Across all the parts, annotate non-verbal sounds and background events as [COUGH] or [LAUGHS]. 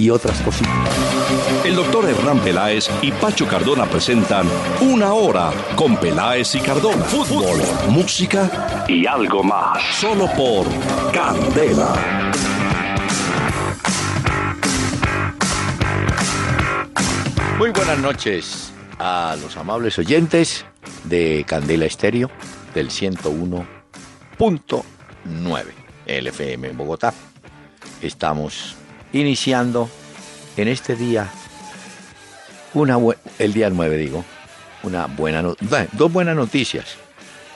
y otras cositas. El doctor Hernán Peláez y Pacho Cardona presentan Una Hora con Peláez y Cardona. Fútbol, música y algo más. Solo por Candela. Muy buenas noches a los amables oyentes de Candela Estéreo del 101.9 LFM en Bogotá. Estamos iniciando en este día una el día 9 digo, una buena dos buenas noticias.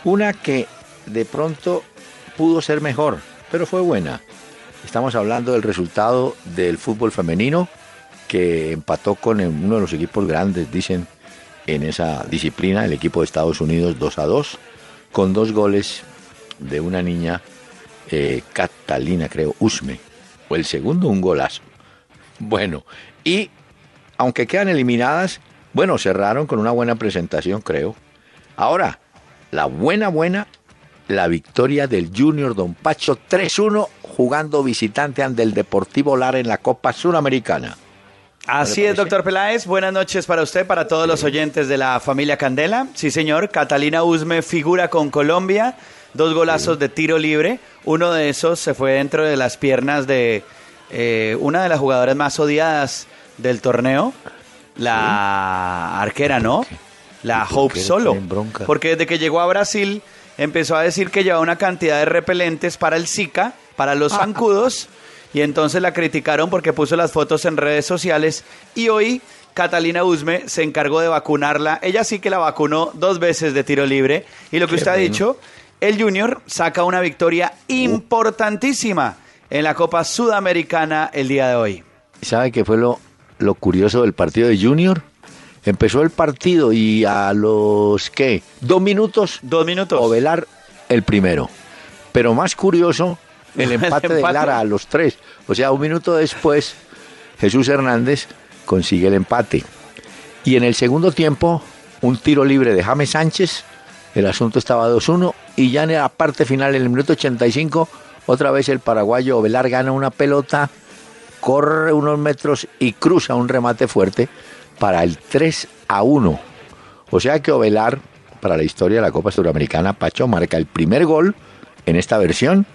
Una que de pronto pudo ser mejor, pero fue buena. Estamos hablando del resultado del fútbol femenino que empató con uno de los equipos grandes, dicen, en esa disciplina, el equipo de Estados Unidos 2 a 2, con dos goles de una niña, eh, Catalina, creo, Usme. El segundo, un golazo. Bueno, y aunque quedan eliminadas, bueno, cerraron con una buena presentación, creo. Ahora, la buena, buena, la victoria del Junior Don Pacho 3-1 jugando visitante ante el Deportivo Lara en la Copa Suramericana. Así es, doctor Peláez. Buenas noches para usted, para todos los oyentes de la familia Candela. Sí, señor. Catalina Usme figura con Colombia. Dos golazos de tiro libre. Uno de esos se fue dentro de las piernas de eh, una de las jugadoras más odiadas del torneo, la arquera, ¿no? La Hope Solo. Porque desde que llegó a Brasil empezó a decir que llevaba una cantidad de repelentes para el Zika, para los zancudos, y entonces la criticaron porque puso las fotos en redes sociales y hoy Catalina Usme se encargó de vacunarla. Ella sí que la vacunó dos veces de tiro libre y lo que usted ha dicho, el Junior saca una victoria importantísima en la Copa Sudamericana el día de hoy. ¿Sabe qué fue lo, lo curioso del partido de Junior? Empezó el partido y a los, ¿qué? Dos minutos. Dos minutos. Ovelar el primero. Pero más curioso, el [LAUGHS] empate, de Lara a los tres. O sea, un minuto después, Jesús Hernández consigue el empate. Y en el segundo tiempo, un tiro libre de James Sánchez. El asunto estaba 2-1. Y ya en la parte final, en el minuto 85, otra vez el paraguayo Ovelar gana una pelota, corre unos metros y cruza un remate fuerte para el 3 a 1. O sea que Ovelar, para la historia de la Copa Suramericana, Pacho marca el primer gol en esta versión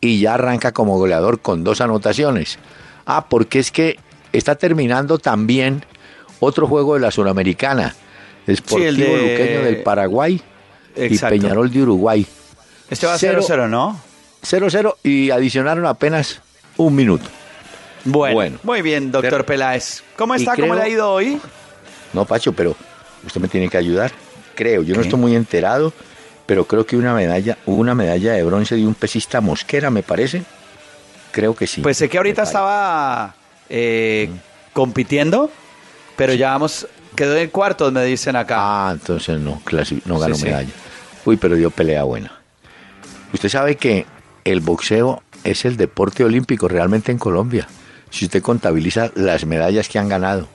y ya arranca como goleador con dos anotaciones. Ah, porque es que está terminando también otro juego de la Suramericana. Sportivo sí, el Luqueño del Paraguay y Peñarol de Uruguay. Este va a 0-0, ¿no? 0-0 y adicionaron apenas un minuto. Bueno, muy bien, doctor Peláez. ¿Cómo está? ¿Cómo le ha ido hoy? No, Pacho, pero usted me tiene que ayudar. Creo, yo no estoy muy enterado, pero creo que una medalla, una medalla de bronce de un pesista mosquera, me parece. Creo que sí. Pues sé que ahorita estaba eh, compitiendo, pero ya vamos, quedó en cuartos, me dicen acá. Ah, entonces no, no ganó medalla. Uy, pero dio pelea buena. Usted sabe que el boxeo es el deporte olímpico realmente en Colombia si usted contabiliza las medallas que han ganado,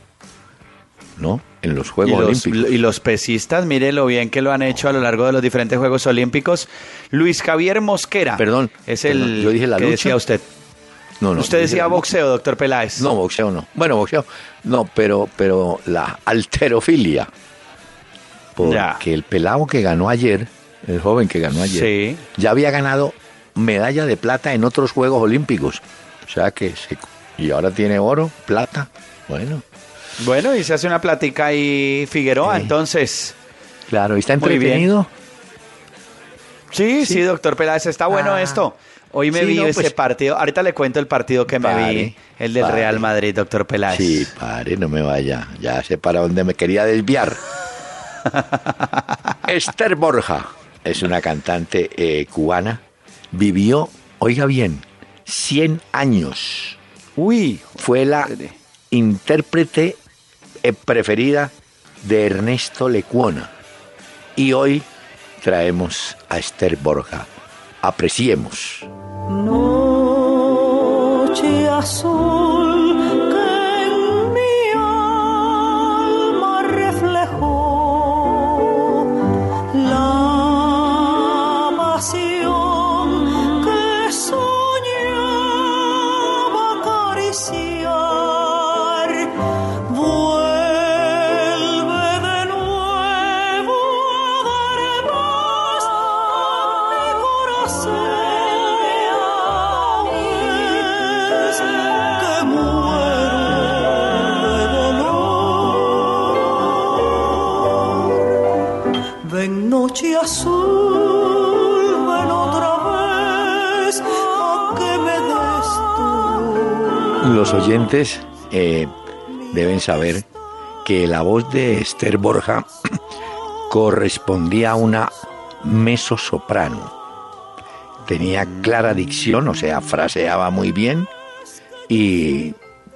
¿no? En los Juegos Olímpicos. Y los pesistas, mire lo bien que lo han hecho a lo largo de los diferentes Juegos Olímpicos. Luis Javier Mosquera. Perdón. Es el yo dije la que decía usted. No, no. Usted decía boxeo, doctor Peláez. No, boxeo no. Bueno, boxeo. No, pero, pero la alterofilia. Porque el pelado que ganó ayer, el joven que ganó ayer, ya había ganado medalla de plata en otros Juegos Olímpicos. O sea que se y ahora tiene oro, plata. Bueno. Bueno, y se hace una plática ahí Figueroa, entonces. Claro, ¿y está entretenido? Sí, sí, doctor Peláez, está bueno ah. esto. Hoy me vi ese pues, partido. Ahorita le cuento el partido que me vi, el del Real Madrid, doctor Peláez. Sí, pare, no me vaya. Ya sé para dónde me quería desviar. [LAUGHS] Esther Borja es una cantante eh, cubana. Vivió, oiga bien, 100 años. Uy, fue la intérprete eh, preferida de Ernesto Lecuona. Y hoy traemos a Esther Borja apreciemos. Noche azul eh, deben saber que la voz de Esther Borja [CLEARS THROAT] correspondía a una mezzosoprano. Tenía clara dicción, o sea, fraseaba muy bien y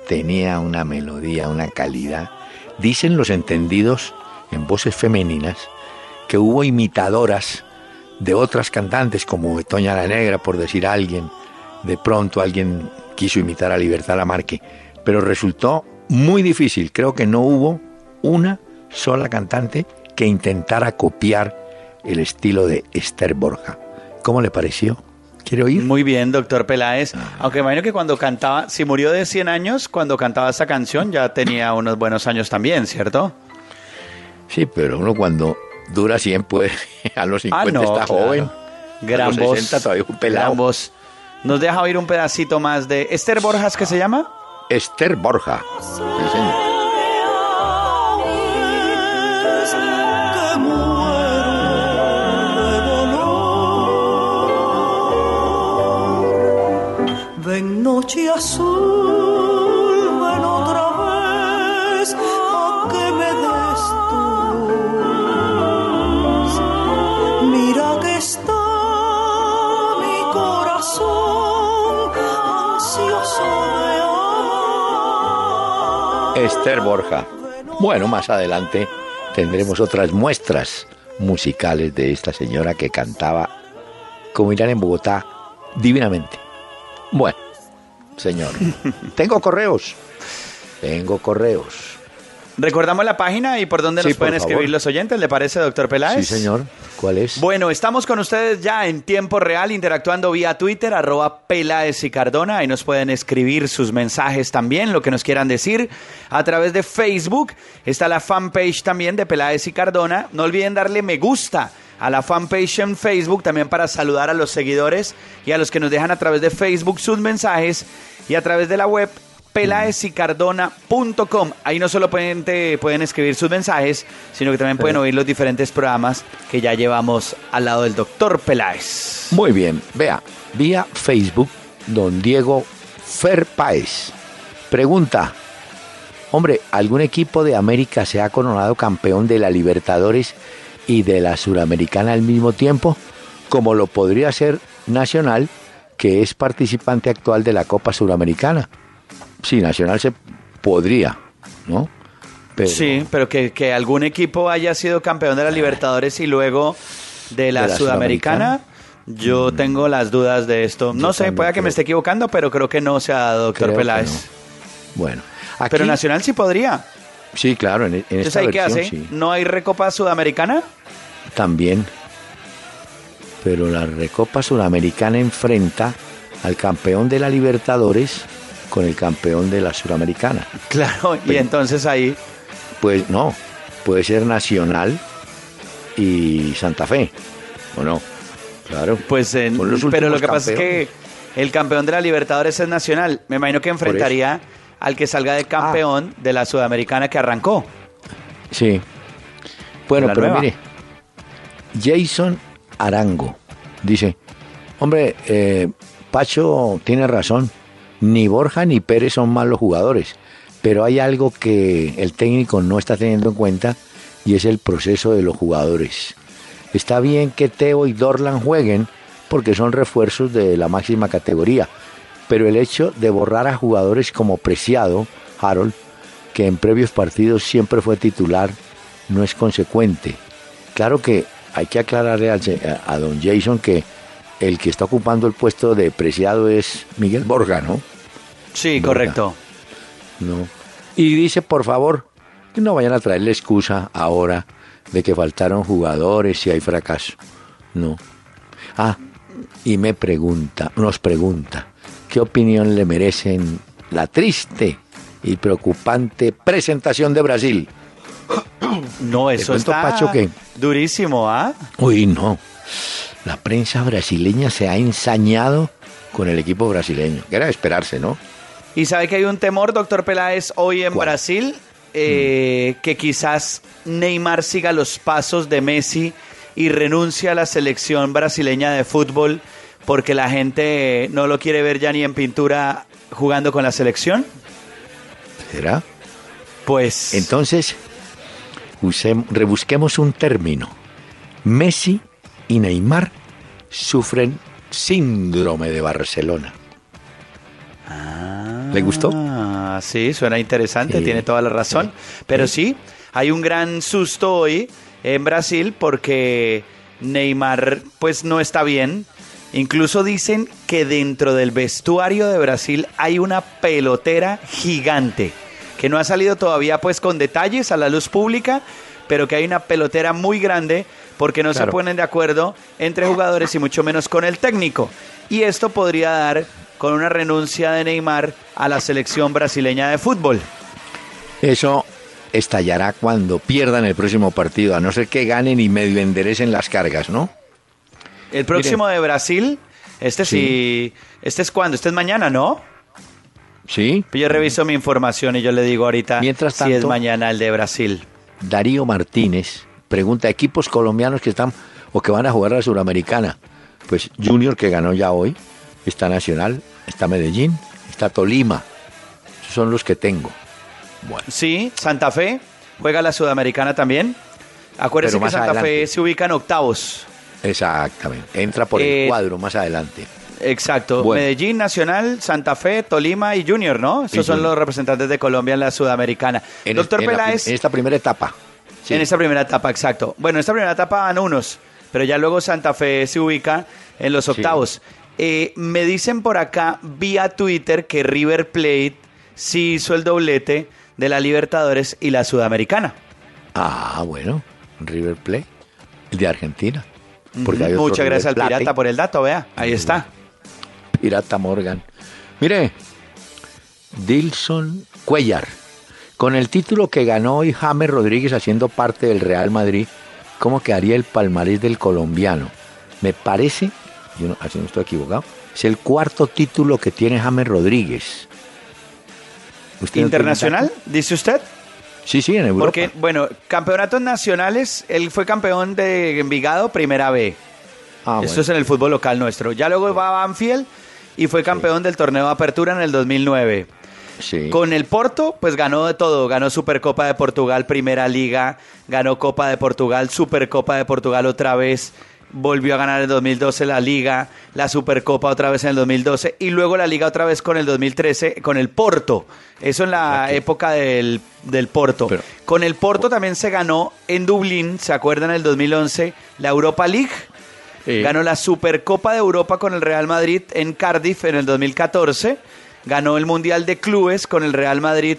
tenía una melodía, una calidad. Dicen los entendidos en voces femeninas que hubo imitadoras de otras cantantes como Toña la Negra, por decir alguien. De pronto alguien quiso imitar a Libertad Lamarque, pero resultó muy difícil. Creo que no hubo una sola cantante que intentara copiar el estilo de Esther Borja. ¿Cómo le pareció? ¿Quiere oír? Muy bien, doctor Peláez. Aunque imagino que cuando cantaba, si murió de 100 años, cuando cantaba esta canción ya tenía unos buenos años también, ¿cierto? Sí, pero uno cuando dura 100, pues [LAUGHS] a los 50 Ah, no, está claro. joven. Gran a los voz. 60 todavía un pelado. gran voz. Nos deja oír un pedacito más de Esther Borjas, ¿qué se llama? Esther Borja. Sí, señor. Noche azul, Esther Borja. Bueno, más adelante tendremos otras muestras musicales de esta señora que cantaba, como irán en Bogotá, divinamente. Bueno, señor, [LAUGHS] tengo correos. Tengo correos. Recordamos la página y por dónde Sí, nos pueden escribir favor. los oyentes, ¿le parece, doctor Peláez? Sí, señor. ¿Cuál es? Bueno, estamos con ustedes ya en tiempo real, interactuando vía Twitter, arroba Peláez y Cardona. Ahí nos pueden escribir sus mensajes también, lo que nos quieran decir. A través de Facebook está la fanpage también de Peláez y Cardona. No olviden darle me gusta a la fanpage en Facebook también para saludar a los seguidores y a los que nos dejan a través de Facebook sus mensajes y a través de la web pelaesicardona.com. Ahí no solo pueden, te- pueden escribir sus mensajes, sino que también pueden oír los diferentes programas que ya llevamos al lado del doctor Peláez. Muy bien, vea, vía Facebook, don Diego Ferpaez. Pregunta, hombre, ¿algún equipo de América se ha coronado campeón de la Libertadores y de la Suramericana al mismo tiempo? Como lo podría ser Nacional, que es participante actual de la Copa Suramericana. Sí, Nacional se podría, ¿no? Pero- Sí, pero que, que algún equipo haya sido campeón de la Libertadores y luego de la, ¿De la Sudamericana. Yo tengo las dudas de esto. No Yo sé, pueda que me esté equivocando, pero creo que no se ha dado, doctor Creo Peláez. no. Bueno, aquí, Pero Nacional sí podría. sí, claro, en, en Entonces, esta ¿ahí qué versión hace? sí. ¿No hay Recopa Sudamericana? También. Pero la Recopa Suramericana enfrenta al campeón de la Libertadores con el campeón de la Suramericana. Claro, y Pero- entonces ahí... Pues no, puede ser Nacional y Santa Fe, ¿o no? Claro. Pues, en- pero lo que pasa es que el campeón de la Libertadores es Nacional. Me imagino que enfrentaría al que salga de campeón Ah. de la Sudamericana que arrancó. Sí. Bueno, pero nueva. mire, Jason Arango dice, hombre, eh, Pacho tiene razón, ni Borja ni Pérez son malos jugadores, pero hay algo que el técnico no está teniendo en cuenta y es el proceso de los jugadores. Está bien que Teo y Dorlan jueguen porque son refuerzos de la máxima categoría, pero el hecho de borrar a jugadores como Preciado, Harold, que en previos partidos siempre fue titular, no es consecuente. Claro que hay que aclararle a, a don Jason que el que está ocupando el puesto de preciado es Miguel Borga, ¿no? Sí, correcto. No. Y dice, por favor, que no vayan a traerle excusa ahora de que faltaron jugadores y hay fracaso. No. Ah, y me pregunta, nos pregunta, ¿qué opinión le merecen la triste y preocupante presentación de Brasil? No, eso está Pacho, durísimo, ¿ah? Uy, no. La prensa brasileña se ha ensañado con el equipo brasileño. Que era de esperarse, ¿no? Y sabe que hay un temor, doctor Peláez, hoy en ¿Cuál? Brasil, eh, que quizás Neymar siga los pasos de Messi y renuncie a la selección brasileña de fútbol porque la gente no lo quiere ver ya ni en pintura jugando con la selección. ¿Será? Pues Entonces, rebusquemos un término. Messi y Neymar sufren síndrome de Barcelona. ¿Le gustó? Ah, sí, suena interesante, Sí. tiene toda la razón. Pero sí, hay un gran susto hoy en Brasil porque Neymar pues no está bien. Incluso dicen que dentro del vestuario de Brasil hay una pelotera gigante que no ha salido todavía pues con detalles a la luz pública, pero que hay una pelotera muy grande porque no se ponen de acuerdo entre jugadores y mucho menos con el técnico. Y esto podría dar con una renuncia de Neymar a la selección brasileña de fútbol. Eso estallará cuando pierdan el próximo partido, a no ser que ganen y medio enderecen las cargas, ¿no? El próximo de Brasil, este sí. este es cuando, este es mañana, ¿no? Sí. Yo reviso mi información y yo le digo ahorita Mientras si es tanto- mañana el de Brasil. Darío Martínez pregunta, equipos colombianos que están o que van a jugar a la Suramericana. Pues Junior que ganó ya hoy, está Nacional, está Medellín, está Tolima. Esos son los que tengo. Bueno, Sí, Santa Fe juega la Sudamericana también. Acuérdese Pero que Santa Fe se ubica en octavos. exactamente. Entra por Eh, el cuadro más adelante. Exacto. Bueno. Medellín, Nacional, Santa Fe, Tolima y Junior, ¿no? Esos Y son Junior. los representantes de Colombia en la Sudamericana. En, Doctor en la en esta primera etapa. Sí. En esta primera etapa, exacto. Bueno, en esta primera etapa van unos, pero ya luego Santa Fe se ubica en los octavos. Eh, me dicen por acá, vía Twitter, que River Plate sí hizo el doblete de la Libertadores y la Sudamericana. Ah, bueno, River Plate, el de Argentina. Porque hay Muchas gracias al Plate, pirata por el dato, vea, ahí está. Pirata Morgan. Mire, Dilson Cuellar, con el título que ganó hoy James Rodríguez haciendo parte del Real Madrid, ¿cómo quedaría el palmarés del colombiano? Me parece, yo no, así no estoy equivocado, es el cuarto título que tiene James Rodríguez. ¿Usted ¿Internacional, dice usted? Sí, sí, en Europa. Porque, bueno, campeonatos nacionales, él fue campeón de Envigado, primera B. Ah, Esto bueno. es en el fútbol local nuestro. Ya luego va a Banfield y fue campeón del torneo de apertura en el 2009. Sí. Con el Porto, pues ganó de todo. Ganó Supercopa de Portugal, Primera Liga. Ganó Copa de Portugal, Supercopa de Portugal otra vez. Volvió a ganar en 2012 la Liga, la Supercopa otra vez en el 2012 y luego la Liga otra vez con el 2013 con el Porto. Eso en la época del, del Porto. Pero- con el Porto también se ganó en Dublín, ¿se acuerdan? En el 2011 la Europa League. Sí. Ganó la Supercopa de Europa con el Real Madrid en Cardiff en el 2014. Ganó el Mundial de Clubes con el Real Madrid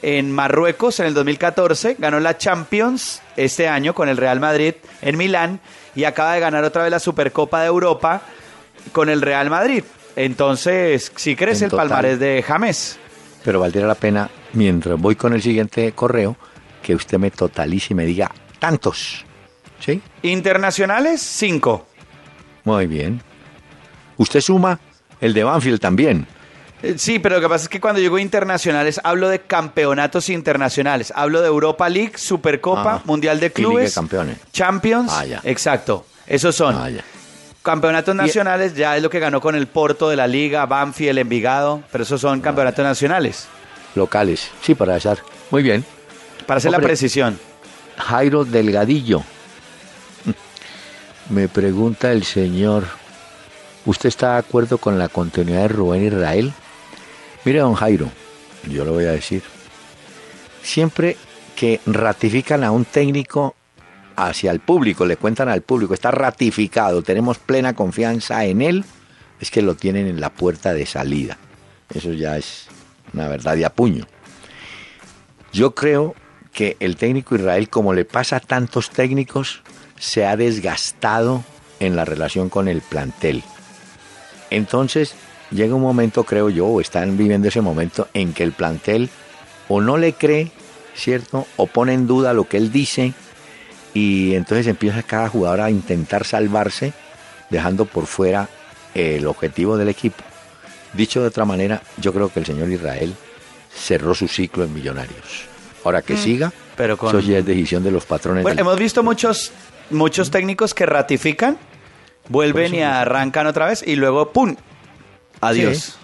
en Marruecos en el 2014. Ganó la Champions este año con el Real Madrid en Milán. Y acaba de ganar otra vez la Supercopa de Europa con el Real Madrid. Entonces, si crece En el palmarés de James. Pero valdría la pena, mientras voy con el siguiente correo, que usted me totalice y me diga tantos. ¿Sí? Internacionales, 5. Muy bien. Usted suma el de Banfield también. Eh, Sí, pero lo que pasa es que cuando digo internacionales hablo de campeonatos internacionales. Hablo de Europa League, Supercopa, Ah, Mundial de y Liga de Clubes, Campeones. Champions. Ah, ya. Exacto. Esos son. Ah, ya. Campeonatos nacionales ya es lo que ganó con el Porto de la Liga, Banfield, Envigado, pero esos Ah, son campeonatos nacionales. Locales. Sí, para echar. Muy bien. Para hacer la precisión. Jairo Delgadillo. [LAUGHS] Me pregunta el señor, ¿usted está de acuerdo con la continuidad de Rubén Israel? Mire, don Jairo, yo lo voy a decir. Siempre que ratifican a un técnico, hacia el público, le cuentan al público, está ratificado, tenemos plena confianza en él, es que lo tienen en la puerta de salida. Eso ya es una verdad de apuño. Yo creo que el técnico Israel, como le pasa a tantos técnicos, se ha desgastado en la relación con el plantel. Entonces, llega un momento, creo yo, o están viviendo ese momento en que el plantel o no le cree, ¿cierto? O pone en duda lo que él dice y entonces empieza cada jugador a intentar salvarse, dejando por fuera el objetivo del equipo. Dicho de otra manera, yo creo que el señor Israel cerró su ciclo en Millonarios. Ahora que mm. siga, pero con... eso ya es decisión de los patrones. Bueno, hemos visto muchos, muchos técnicos que ratifican, vuelven y arrancan otra vez y luego ¡pum! Adiós.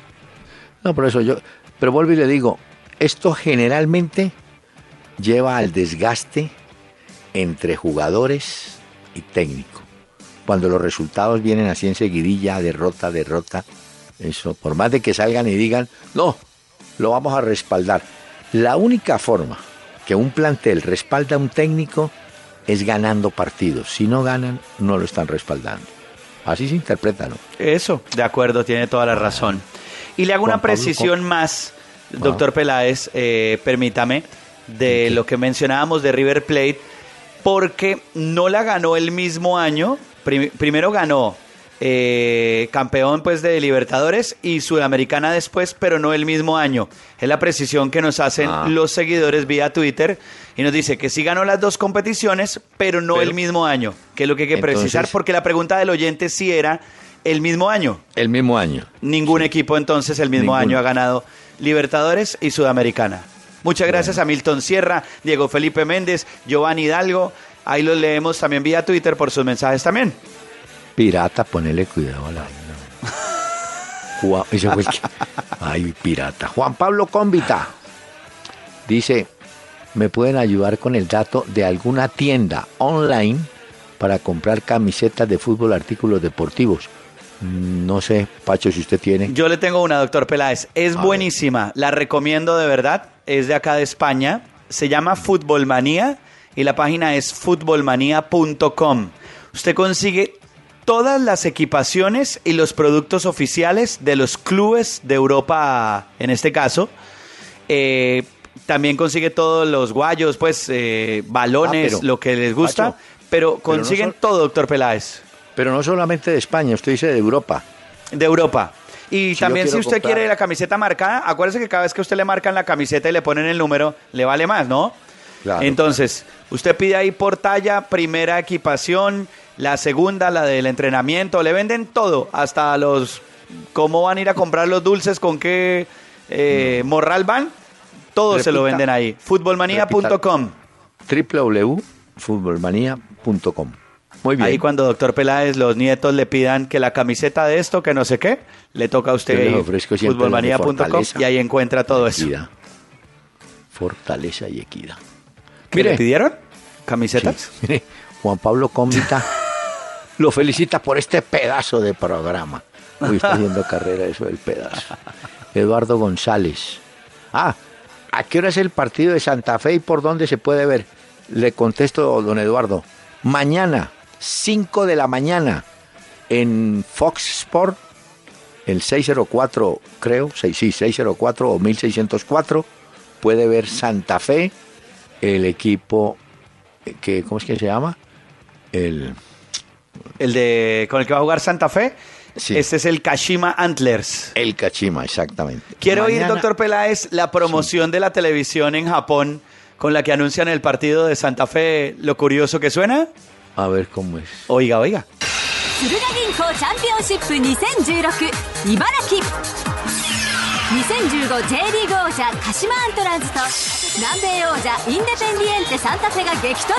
No, por eso yo, pero vuelvo y le digo, esto generalmente lleva al desgaste entre jugadores y técnico. Cuando los resultados vienen así en seguidilla, derrota, derrota, eso, por más de que salgan y digan, no, lo vamos a respaldar. La única forma que un plantel respalda a un técnico es ganando partidos. Si no ganan, no lo están respaldando. Así se interpreta, ¿no? Eso, de acuerdo, tiene toda la razón. Y le hago una precisión más, doctor Peláez, eh, permítame, de lo que mencionábamos de River Plate porque no la ganó el mismo año. primero ganó eh, campeón pues de Libertadores y Sudamericana después, pero no el mismo año. Es la precisión que nos hacen ah. los seguidores vía Twitter y nos dice que sí ganó las dos competiciones, pero no el mismo año, que es lo que hay que precisar, porque la pregunta del oyente sí era el mismo año. El mismo año. Ningún equipo entonces el mismo año ha ganado Libertadores y Sudamericana. Muchas gracias a Milton Sierra, Diego Felipe Méndez, Giovanni Hidalgo. Ahí los leemos también vía Twitter por sus mensajes también. Pirata, ponele cuidado a la... Ay, pirata. Juan Pablo Cómbita dice, ¿me pueden ayudar con el dato de alguna tienda online para comprar camisetas de fútbol, artículos deportivos? No sé, Pacho, si usted tiene. Yo le tengo una, doctor Peláez. Es buenísima, la recomiendo de verdad es de acá de España, se llama Futbolmanía y la página es futbolmanía.com. Usted consigue todas las equipaciones y los productos oficiales de los clubes de Europa, en este caso. Eh, también consigue todos los guayos, pues, eh, balones, ah, lo que les gusta, pero consiguen todo, doctor Peláez. Pero no solamente de España, usted dice de Europa. De Europa. Y también si usted quiere la camiseta marcada, acuérdese que cada vez que usted le marcan la camiseta y le ponen el número, le vale más, ¿no? Entonces, usted pide ahí por talla, primera equipación, la segunda, la del entrenamiento, le venden todo, hasta los cómo van a ir a comprar los dulces, con qué eh, morral van, todo se lo venden ahí. Futbolmanía.com. www.futbolmanía.com. Muy bien. Ahí cuando doctor Peláez los nietos le pidan que la camiseta de esto, que no sé qué, le toca a usted futbolmanía.com y ahí encuentra todo eso. Fortaleza y equidad. ¿Qué le pidieron? ¿Camisetas? mire, Juan Pablo Cómbita [LAUGHS] lo felicita por este pedazo de programa. Hoy está haciendo carrera eso del pedazo. Eduardo González. Ah, ¿a qué hora es el partido de Santa Fe y por dónde se puede ver? Le contesto, don Eduardo. Mañana, 5 de la mañana en Fox Sport, el 604, creo, sí, 604 o 1604, puede ver Santa Fe, el equipo que, ¿cómo es que se llama? El, el de con el que va a jugar Santa Fe. Este es el Kashima Antlers. El Kashima, exactamente. Quiero oír, doctor Peláez, la promoción de la televisión en Japón con la que anuncian el partido de Santa Fe, lo curioso que suena. A ver cómo es. Oiga, oiga. 駿河銀行チャンピオンシップ2016茨城 2015J リーグ王者鹿島アントラーズと南米王者インデペンディエンテサンタフェが激突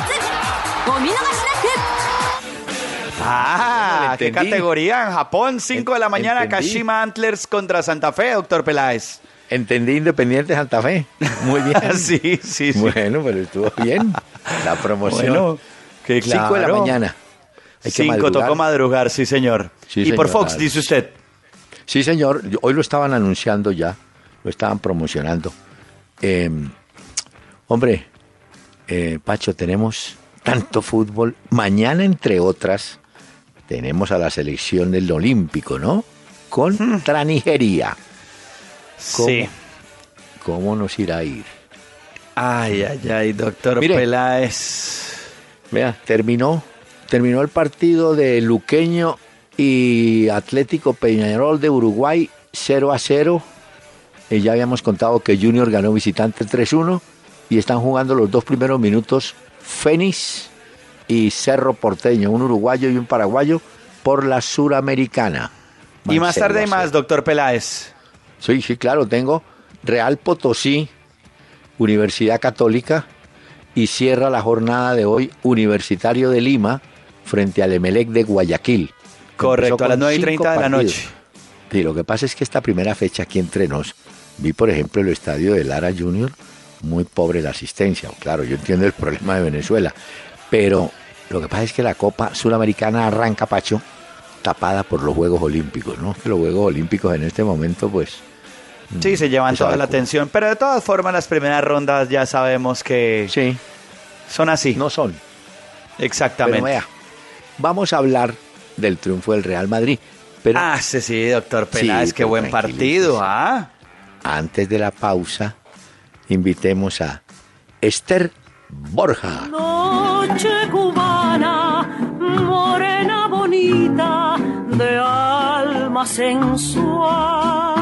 お見逃しなく Ah, ¿qué categoría? En Japón, 5 de la mañana, Kashima Antlers contra Santa Fe, doctor Peláez. Entendí Independiente Santa Fe. Muy bien. [LAUGHS] sí, sí, sí. Bueno, pero estuvo bien. La promoción. Bueno, que claro. 5 de la mañana. 5 tocó madrugar, sí, señor. y por Fox, dice usted. Sí, señor. Hoy lo estaban anunciando ya. Lo estaban promocionando. Em, hombre, eh, Pacho, tenemos tanto fútbol. Mañana, entre otras, tenemos a la selección del Olímpico, ¿no? Contra Nigeria. ¿Cómo, Sí. ¿Cómo nos irá a ir? Ay, ay, ay, doctor Mire. Peláez. Vea, terminó, terminó el partido de Luqueño y Atlético Peñarol de Uruguay 0 a 0. Y ya habíamos contado que Junior ganó visitante 3-1 y están jugando los dos primeros minutos Fénix y Cerro Porteño, un uruguayo y un paraguayo por la Suramericana. Y más 0 tarde hay más, 0. doctor Peláez. Sí, sí, claro, tengo Real Potosí, Universidad Católica, y cierra la jornada de hoy Universitario de Lima frente al Emelec de Guayaquil. Correcto, a las con 9 y 30 cinco de la noche. Sí, lo que pasa es que esta primera fecha aquí entre nos, vi por ejemplo el estadio de Lara Junior, muy pobre la asistencia. Claro, yo entiendo el problema de Venezuela, pero lo que pasa es que la Copa Suramericana arranca, Pacho, tapada por los Juegos Olímpicos, ¿no? Que los Juegos Olímpicos en este momento, pues, Sí, se llevan toda la atención, pero de todas formas las primeras rondas ya sabemos que sí, son así. no son. Exactamente. Pero vea, vamos a hablar del triunfo del Real Madrid. Pero ah, sí, sí, doctor Peláez, Sí, qué buen partido. ¿ah? antes de la pausa, invitemos a Esther Borja. Noche cubana, morena bonita, de alma sensual.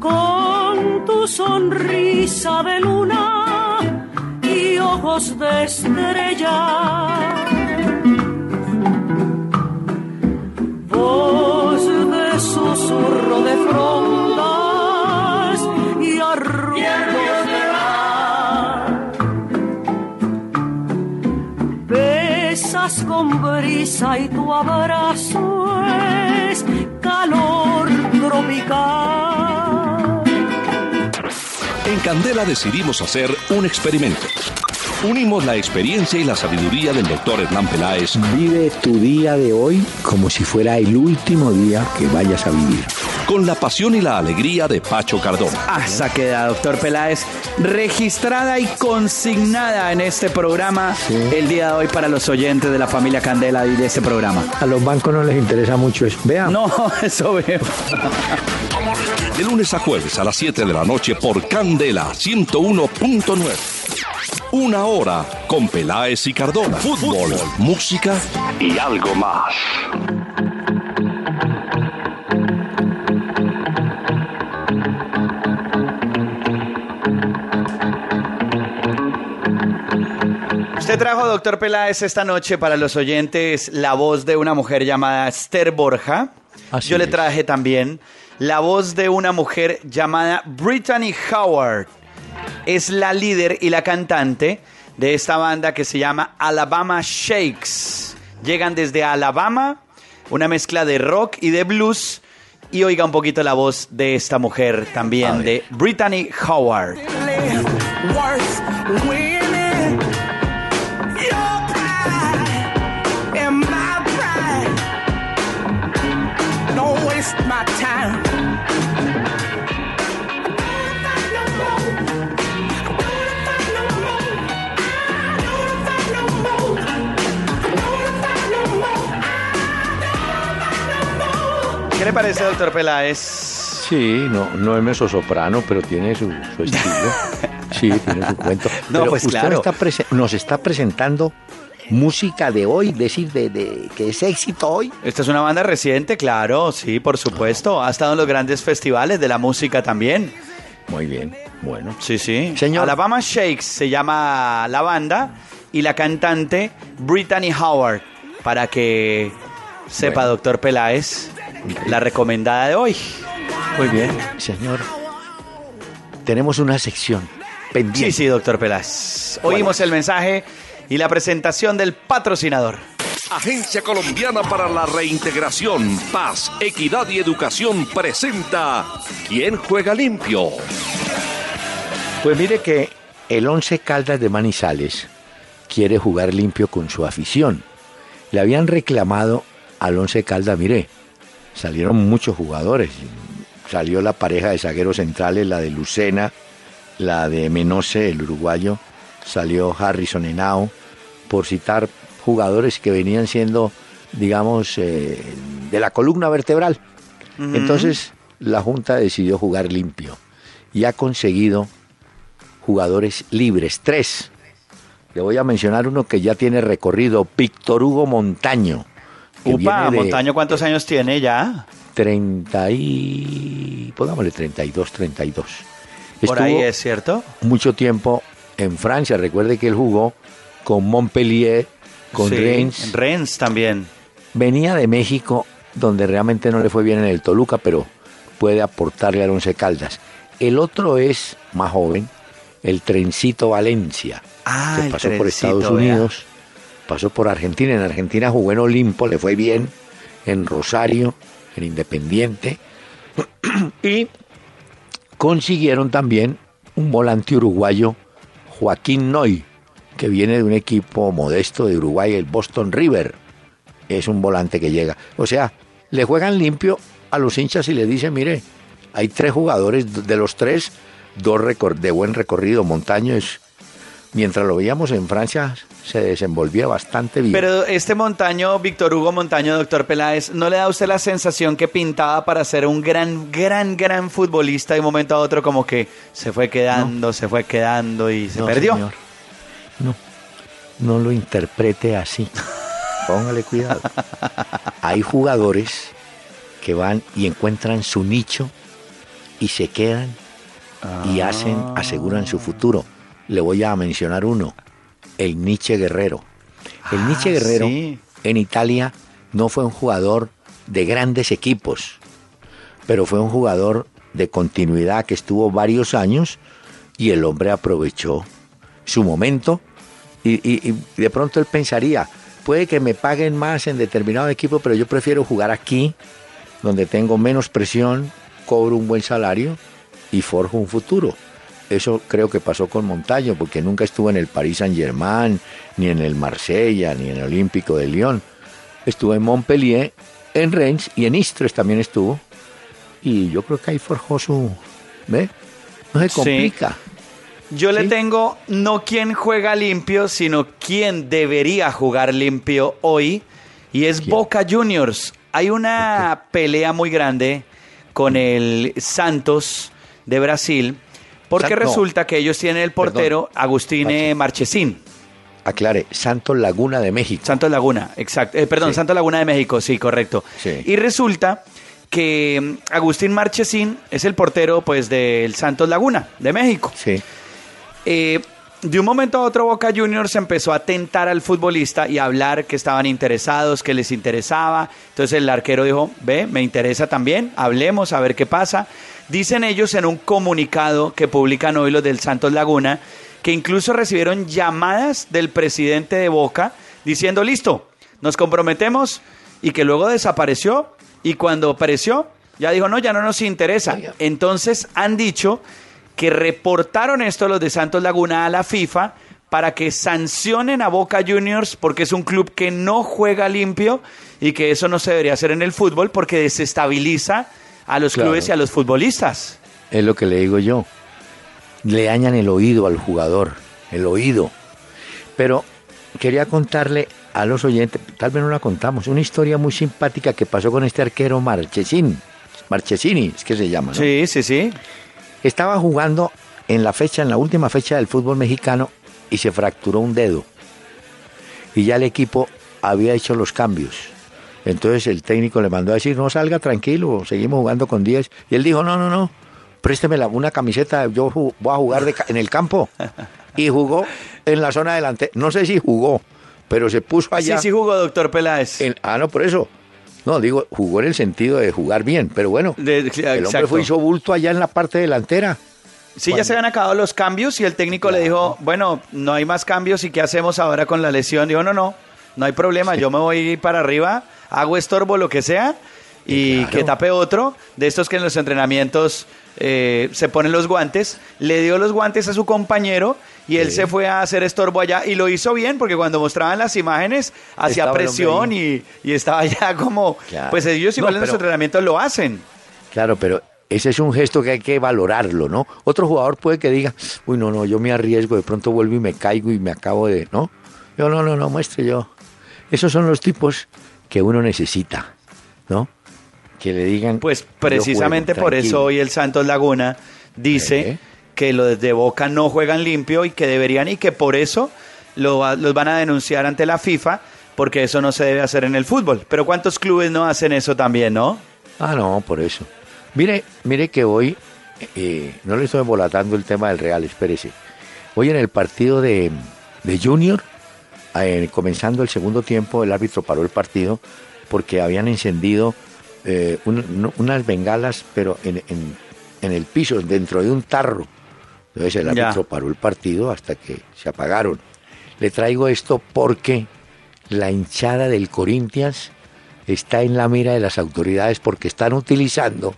Con tu sonrisa de luna y ojos de estrella. Con brisa y tu abrazo es calor tropical. En Candela decidimos hacer un experimento. Unimos la experiencia y la sabiduría del doctor Hernán Peláez Vive tu día de hoy como si fuera el último día que vayas a vivir. con la pasión y la alegría de Pacho Cardona. Ah, esa queda, doctor Peláez, registrada y consignada en este programa el día de hoy para los oyentes de la familia Candela y de este programa. A los bancos no les interesa mucho eso. Vean. No, [LAUGHS] eso veo. De lunes a jueves a las 7 de la noche por Candela 101.9. Una hora con Peláez y Cardona. Fútbol, música y algo más. Usted trajo, doctor Peláez, esta noche para los oyentes la voz de una mujer llamada Esther Borja. Así Yo le es. traje también la voz de una mujer llamada Brittany Howard. Es la líder y la cantante de esta banda que se llama Alabama Shakes. Llegan desde Alabama, una mezcla de rock y de blues. Y oiga un poquito la voz de esta mujer también, de Brittany Howard. Parece, doctor Peláez? Sí, no, no es mezzosoprano, pero tiene su, su estilo. Sí, tiene su cuento. [LAUGHS] No, Pero pues usted claro. está nos está presentando música de hoy, decir, de, de- que es éxito hoy. Esta es una banda reciente, claro, sí, por supuesto. Ha estado en los grandes festivales de la música también. Muy bien, bueno. Sí, sí. Señor. Alabama Shakes se llama la banda y la cantante Brittany Howard. Para que sepa, Bueno. doctor Peláez, la recomendada de hoy. Muy bien, señor. Tenemos una sección pendiente. Sí, sí, doctor Peláez. Oímos el mensaje y la presentación del patrocinador. Agencia Colombiana para la Reintegración, Paz, Equidad y Educación presenta ¿Quién juega limpio? Pues mire que el Once Caldas de Manizales quiere jugar limpio con su afición. Le habían reclamado al Once Caldas, mire, salieron muchos jugadores. Salió la pareja de zagueros centrales, la de Lucena, la de Menose, el uruguayo, salió Harrison Henao, por citar jugadores que venían siendo, digamos, eh, de la columna vertebral. Entonces la Junta decidió jugar limpio y ha conseguido jugadores libres, tres. Le voy a mencionar uno que ya tiene recorrido, Víctor Hugo Montaño. Que Upa, viene de Montaño, ¿cuántos años tiene ya? 30 y... pongámosle 32, 32. Por ahí es, ¿cierto? mucho tiempo en Francia. Recuerde que él jugó con Montpellier, con Sí, Rennes también. Venía de México, donde realmente no le fue bien en el Toluca, pero puede aportarle al Once Caldas. El otro es más joven, el Trencito Valencia, Ah, que pasó por Trencito, Estados vea. Pasó por Argentina. En Argentina jugó en Olimpo, le fue bien, en Rosario, en Independiente. [CLEARS THROAT] y consiguieron también un volante uruguayo, Joaquín Noy, que viene de un equipo modesto de Uruguay, el Boston River. Es un volante que llega. O sea, le juegan limpio a los hinchas y le dicen, mire, hay tres jugadores, de los tres, dos de buen recorrido. Montaño es, mientras lo veíamos en Francia, se desenvolvía bastante bien. Pero este Montaño, Víctor Hugo Montaño, doctor Peláez, ¿no le da a usted la sensación que pintaba para ser un gran, gran, gran futbolista de un momento a otro como que se fue quedando, se fue quedando y se No, perdió? señor. No, no lo interprete así. [LAUGHS] Póngale cuidado. Hay jugadores que van y encuentran su nicho y se quedan y hacen, aseguran su futuro. Le voy a mencionar uno, el Nietzsche Guerrero. El Ah, Nietzsche Guerrero sí. en Italia no fue un jugador de grandes equipos, pero fue un jugador de continuidad que estuvo varios años y el hombre aprovechó su momento y, y- y de pronto él pensaría, puede que me paguen más en determinado equipo, pero yo prefiero jugar aquí, donde tengo menos presión, cobro un buen salario y forjo un futuro. Eso creo que pasó con Montaño, porque nunca estuvo en el Paris Saint Germain, ni en el Marsella, ni en el Olímpico de Lyon. Estuvo en Montpellier, en Rennes y en Istres también estuvo. Y yo creo que ahí forjó su... ¿Ve? No se Sí. complica. Yo le tengo no quién juega limpio, sino quién debería jugar limpio hoy, y es ¿Quién? Boca Juniors. Hay una pelea muy grande con el Santos de Brasil, porque San- no. resulta que ellos tienen el portero Agustine Marchesín. Aclare, Santos Laguna de México. Santos Laguna, exacto. Eh, perdón, Sí. Santos Laguna de México, sí, correcto. Sí. Y resulta que mm, Agustín Marchesín es el portero pues del Santos Laguna de México. Sí. Eh, de un momento a otro Boca Juniors empezó a tentar al futbolista y a hablar que estaban interesados, que les interesaba. Entonces el arquero dijo, ve, me interesa también, hablemos a ver qué pasa. Dicen ellos en un comunicado que publican hoy los del Santos Laguna, que incluso recibieron llamadas del presidente de Boca diciendo, listo, nos comprometemos y que luego desapareció y cuando apareció ya dijo, no, ya no nos interesa. Entonces han dicho que reportaron esto los de Santos Laguna a la FIFA para que sancionen a Boca Juniors porque es un club que no juega limpio y que eso no se debería hacer en el fútbol porque desestabiliza a los Claro. clubes y a los futbolistas. Es lo que le digo yo. Le dañan el oído al jugador, el oído. Pero quería contarle a los oyentes, tal vez no la contamos, una historia muy simpática que pasó con este arquero Marchesín. Marchesini, es que se llama, ¿no? Sí, sí, sí. Estaba jugando en la fecha, en la última fecha del fútbol mexicano y se fracturó un dedo. Y ya el equipo había hecho los cambios. Entonces el técnico le mandó a decir, no salga tranquilo, seguimos jugando con 10. Y él dijo, no, no, no, présteme una camiseta, yo voy a jugar de ca- en el campo. Y jugó en la zona delante. No sé si jugó, pero se puso allá. Sí, sí jugó doctor Peláez. en- ah, no, por eso. No, digo, jugó en el sentido de jugar bien, pero bueno, De- el hombre fue hizo bulto allá en la parte delantera. Sí, ya se habían acabado los cambios y el técnico le dijo, bueno, no hay más cambios y ¿qué hacemos ahora con la lesión? Dijo, no, no, no hay problema, yo me voy para arriba, hago estorbo, lo que sea, y Claro. que tape otro, de estos que en los entrenamientos eh, se ponen los guantes, le dio los guantes a su compañero y él Sí. se fue a hacer estorbo allá y lo hizo bien porque cuando mostraban las imágenes hacía presión y, y estaba ya [LAUGHS] como, Claro. pues ellos No, igual en los entrenamientos lo hacen. Claro, pero ese es un gesto que hay que valorarlo, ¿no? Otro jugador puede que diga, uy, no, no, yo me arriesgo, de pronto vuelvo y me caigo y me acabo de, ¿no? Yo, no, no, no, muestre yo. Esos son los tipos que uno necesita, ¿no? Que le digan... Pues "Yo precisamente juego, por eso tranquilo". hoy el Santos Laguna dice Eh. que los de Boca no juegan limpio y que deberían y que por eso lo los van a denunciar ante la FIFA porque eso no se debe hacer en el fútbol. Pero ¿cuántos clubes no hacen eso también, no? Ah, no, por eso. Mire, mire que hoy, eh, no le estoy embolatando el tema del Real, espérese. Hoy en el partido de, de Junior, eh, comenzando el segundo tiempo, el árbitro paró el partido porque habían encendido eh, un- unas bengalas, pero en, en- en el piso, dentro de un tarro. Entonces el Ya. árbitro paró el partido hasta que se apagaron. Le traigo esto porque la hinchada del Corinthians está en la mira de las autoridades porque están utilizando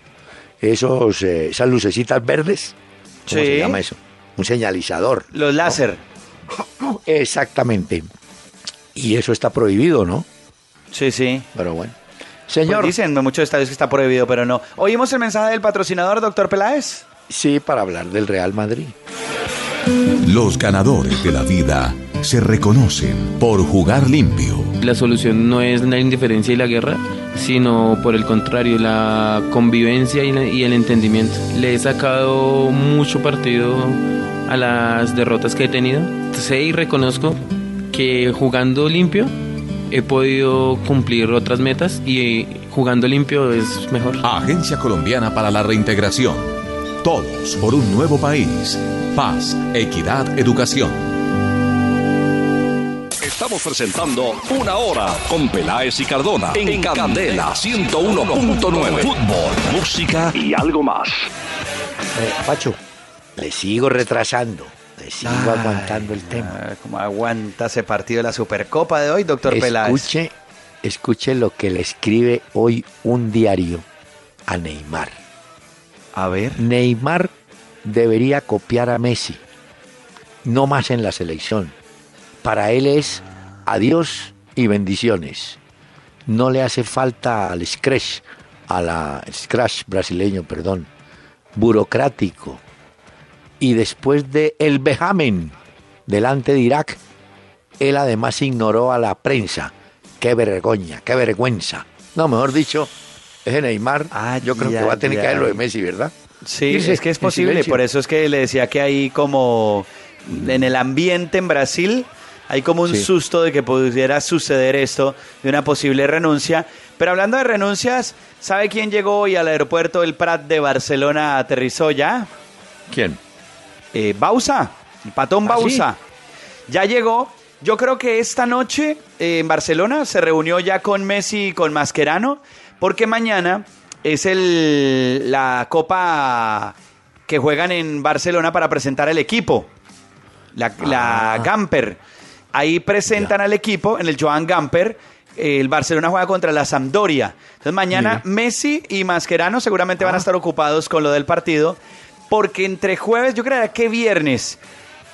esos, eh, esas lucecitas verdes. ¿Cómo Sí. se llama eso? Un señalizador. Los láser. Exactamente. Y eso está prohibido, ¿no? Sí, sí. Pero bueno. Pues Señor, dicen en muchos estadios que está prohibido, pero no. ¿Oímos el mensaje del patrocinador, doctor Peláez? sí, para hablar del Real Madrid. Los ganadores de la vida se reconocen por jugar limpio. La solución no es la indiferencia y la guerra, sino por el contrario, la convivencia y, la- y el entendimiento. Le he sacado mucho partido a las derrotas que he tenido. Sé y reconozco que jugando limpio he podido cumplir otras metas y jugando limpio es mejor. Agencia Colombiana para la Reintegración. Todos por un nuevo país. Paz, equidad, educación. Estamos presentando Una Hora con Peláez y Cardona en Candela 101.9. Fútbol, música y algo más. Eh, Pacho, le sigo retrasando. Le sigo aguantando el tema. ¿Cómo aguanta ese partido de la Supercopa de hoy, doctor Peláez? Escuche, escuche lo que le escribe hoy un diario a Neymar. A ver. Neymar debería copiar a Messi, no más en la selección. Para él es adiós y bendiciones. No le hace falta al scratch, a la scratch brasileño, perdón, burocrático. Y después de el vejamen delante de Irak, él además ignoró a la prensa. Qué vergüenza, qué vergüenza. No, mejor dicho, ese Neymar, Ay, yo creo que va a tener que hacer lo de. Messi, ¿verdad? Sí, Irse es que es posible, por eso es que le decía que hay como en el ambiente en Brasil hay como un Sí. susto de que pudiera suceder esto de una posible renuncia. Pero hablando de renuncias, ¿sabe quién llegó hoy al aeropuerto del Prat de Barcelona aterrizó ya? ¿Quién? Eh, Bausa, el patón ¿Ah, Bausa. Ya llegó. Yo creo que esta noche eh, en Barcelona se reunió ya con Messi y con Mascherano, porque mañana es el, la copa que juegan en Barcelona para presentar el equipo, la, la Ah. Gamper. Ahí presentan al equipo en el Joan Gamper. El Barcelona juega contra la Sampdoria. Entonces mañana Messi y Mascherano seguramente van a estar ocupados con lo del partido, porque entre jueves, yo creería que viernes,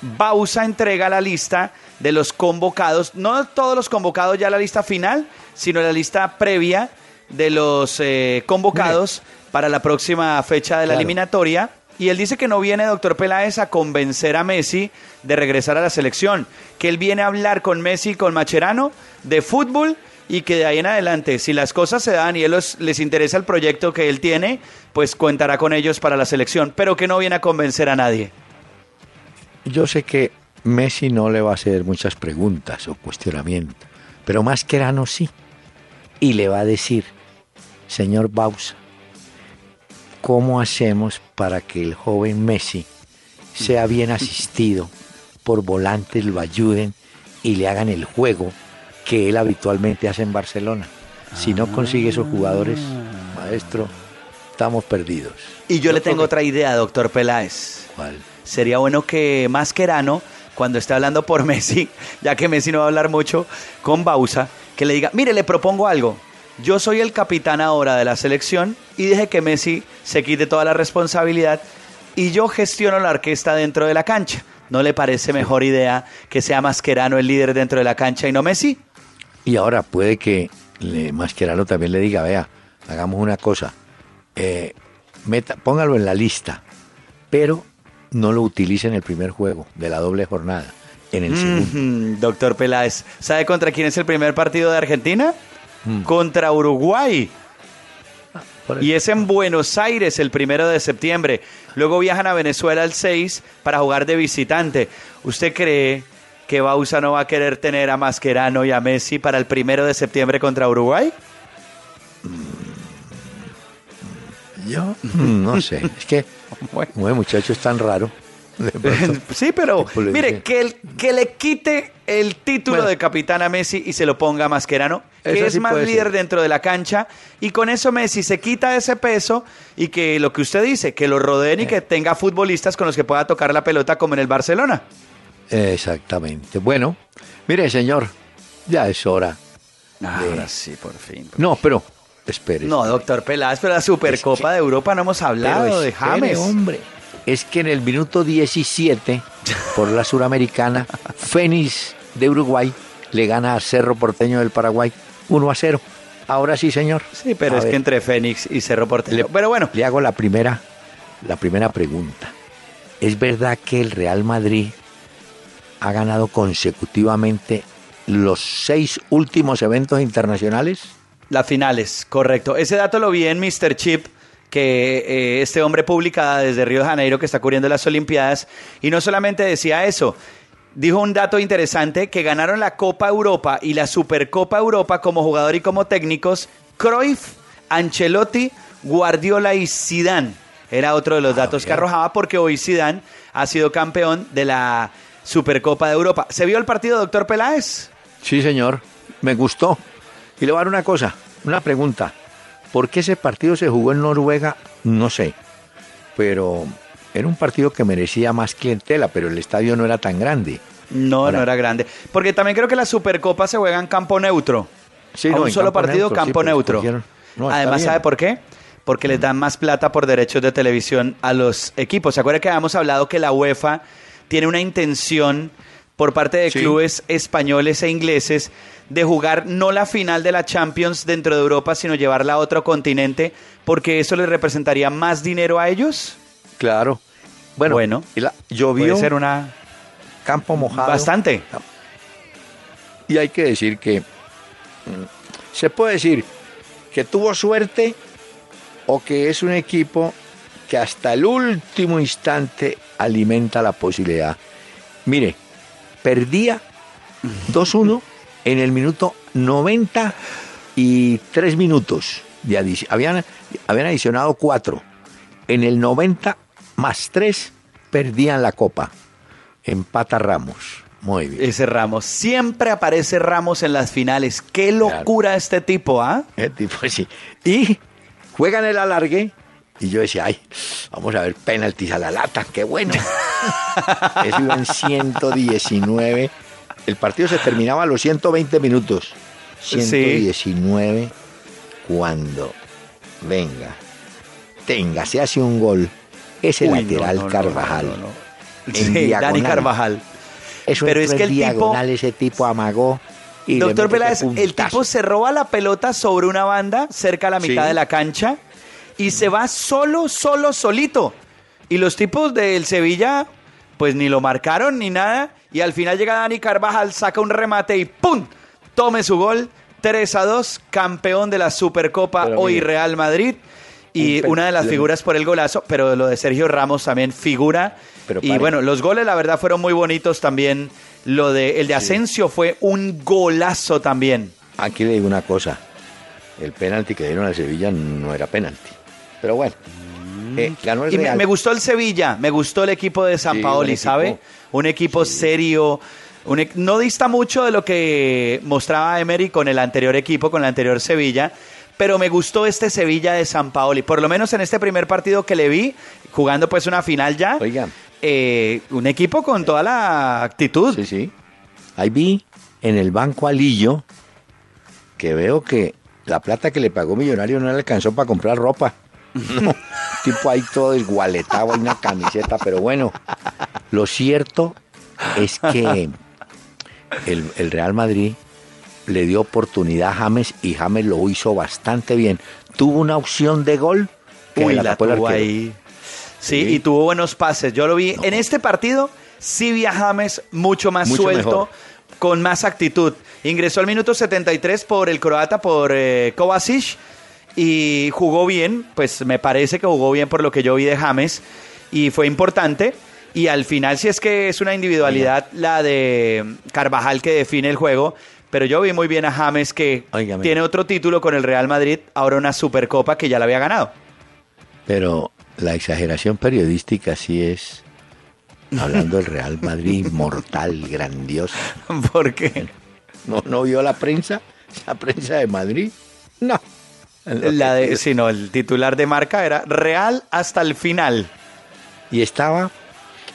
Bausa entrega la lista de los convocados, no todos los convocados ya la lista final, sino la lista previa de los eh, convocados para la próxima fecha de la Claro. eliminatoria. Y él dice que no viene, doctor Peláez, a convencer a Messi de regresar a la selección, que él viene a hablar con Messi y con Macherano de fútbol y que de ahí en adelante, si las cosas se dan y los- les interesa el proyecto que él tiene, pues contará con ellos para la selección, pero que no viene a convencer a nadie. Yo sé que Messi no le va a hacer muchas preguntas o cuestionamientos, pero Mascherano sí. Y le va a decir, señor Bausa, ¿cómo hacemos para que el joven Messi sea bien asistido por volantes, lo ayuden y le hagan el juego que él habitualmente hace en Barcelona? Si no consigue esos jugadores, maestro, estamos perdidos. Y yo le tengo que- otra idea, doctor Peláez. ¿Cuál? Sería bueno que Mascherano, cuando esté hablando por [LAUGHS] Messi, ya que Messi no va a hablar mucho, con Bausa, que le diga, mire, le propongo algo. Yo soy el capitán ahora de la selección y deje que Messi se quite toda la responsabilidad y yo gestiono la orquesta dentro de la cancha. ¿No le parece mejor idea que sea Mascherano el líder dentro de la cancha y no Messi? Y ahora puede que le, Mascherano también le diga, vea, hagamos una cosa. eh, meta, póngalo en la lista, pero no lo utilice en el primer juego de la doble jornada, en el segundo. Mm, Doctor Peláez, ¿sabe contra quién es el primer partido de Argentina? Contra Uruguay. Por Y es en Buenos Aires el primero de septiembre. Luego viajan a Venezuela el 6 para jugar de visitante. ¿Usted cree que Bausa no va a querer tener a Mascherano y a Messi para el primero de septiembre contra Uruguay? Yo no sé, es que [LAUGHS] Bueno. muchacho es tan raro. [LAUGHS] Sí, pero mire, que, el- que le quite el título Bueno. de capitán a Messi y se lo ponga a Mascherano, que es sí más líder ser. dentro de la cancha, y con eso Messi se quita ese peso y que lo que usted dice, que lo rodeen y Eh. que tenga futbolistas con los que pueda tocar la pelota como en el Barcelona. Exactamente. Bueno, mire, señor, ya es hora. Ahora sí, por fin. No, pero espere. No, doctor Peláez, pero la Supercopa de Europa no hemos hablado de James. hombre. Es que en el minuto 17, por la Suramericana, [LAUGHS] Fénix de Uruguay le gana a Cerro Porteño del Paraguay 1 a 0. Ahora sí, señor. Sí, pero A es que entre Fénix y Cerro Porteño. Pero bueno, Le hago la primera, la primera pregunta. ¿Es verdad que el Real Madrid ha ganado consecutivamente los seis últimos eventos internacionales? Las finales, correcto. Ese dato lo vi en Mr. Chip, que eh, este hombre publica desde Río de Janeiro, que está cubriendo las Olimpiadas, y no solamente decía eso, dijo un dato interesante, que ganaron la Copa Europa y la Supercopa Europa como jugador y como técnicos, Cruyff, Ancelotti, Guardiola y Zidane. Era otro de los datos que arrojaba porque hoy Zidane ha sido campeón de la Supercopa de Europa. ¿Se vio el partido, doctor Peláez? Sí, señor. Me gustó. Y le voy a dar una cosa, una pregunta. ¿Por qué ese partido se jugó en Noruega? No sé. Pero era un partido que merecía más clientela, pero el estadio no era tan grande. No, Ahora- no era grande. Porque también creo que la Supercopa se juega en campo neutro. Sí, a no, un solo campo partido, neutro, campo neutro. no, Además. ¿sabe por qué? Porque les dan más plata por derechos de televisión a los equipos. ¿Se acuerda que habíamos hablado que la UEFA tiene una intención por parte de Sí. clubes españoles e ingleses de jugar no la final de la Champions dentro de Europa, sino llevarla a otro continente, porque eso les representaría más dinero a ellos? Claro. Bueno, Bueno, y la- llovió, Puede ser una... campo mojado. Bastante. Y hay que decir que mm, se puede decir que tuvo suerte o que es un equipo que hasta el último instante alimenta la posibilidad. Mire, perdía 2-1 en el minuto 90 y 3 minutos. De adic- habían, habían adicionado 4. En el 90 más 3 perdían la copa. Empata Ramos. Muy bien. Ese Ramos. Siempre aparece Ramos en las finales. Qué locura este tipo, ¿ah? El tipo sí. Y juegan el alargue. Y yo decía, ay, vamos a ver penaltis a la lata, qué bueno. [LAUGHS] Eso iba en 119. El partido se terminaba a los 120 minutos. Sí. 119 cuando venga, tenga, se hace un gol. Ese Uy, lateral no, no, no, Carvajal. no, en Sí, Dani diagonal. Carvajal. Eso Pero es que el tipo- diagonal, ese tipo amagó. y Doctor Peláez, el tipo se roba la pelota sobre una banda cerca a la mitad Sí. de la cancha y se va solo, solo, solito. Y los tipos del Sevilla, pues ni lo marcaron ni nada. Y al final llega Dani Carvajal, saca un remate y ¡pum! Tome su gol. 3 a 2, campeón de la Supercopa, Pero hoy Real Madrid. Y una de las figuras por el golazo, pero lo de Sergio Ramos también figura. Pero y bueno, los goles la verdad fueron muy bonitos también. Lo de el de Asensio fue un golazo también. Aquí le digo una cosa. El penalti que dieron al Sevilla no era penalti. Pero bueno. eh, ganó el Y me, Real. me gustó el Sevilla, me gustó el equipo de San Sí, Paoli, ¿sabe? Un equipo serio. un e- no dista mucho de lo que mostraba Emery con el anterior equipo, con el anterior Sevilla. Pero me gustó este Sevilla de San Paoli. Por lo menos en este primer partido que le vi, jugando pues una final ya. Oiga. eh, un equipo con toda la actitud. Sí, sí. Ahí vi en el banco Alillo que veo que la plata que le pagó Millonario no le alcanzó para comprar ropa. [LAUGHS] No, tipo ahí todo desgualetado, hay una camiseta, pero bueno, lo cierto es que el, el Real Madrid le dio oportunidad a James y James lo hizo bastante bien. Tuvo una opción de gol, Que Uy, la la tuvo ahí. Sí, Sí. y tuvo buenos pases. Yo lo vi. En este partido sí vi a James mucho más Mucho suelto, mejor. con más actitud. Ingresó al minuto 73 por el croata, por eh, Kovacic, y jugó bien. Pues me parece que jugó bien por lo que yo vi de James. Y fue importante. Y al final, si es que es una individualidad la de Carvajal que define el juego. Pero yo vi muy bien a James que tiene otro título con el Real Madrid, ahora una Supercopa que ya la había ganado. Pero la exageración periodística sí es, hablando del Real Madrid, mortal, [LAUGHS] grandiosa. Porque ¿No, ¿No vio la prensa? ¿La prensa de Madrid? No. La de, sino el titular de marca era Real hasta el final. Y estaba,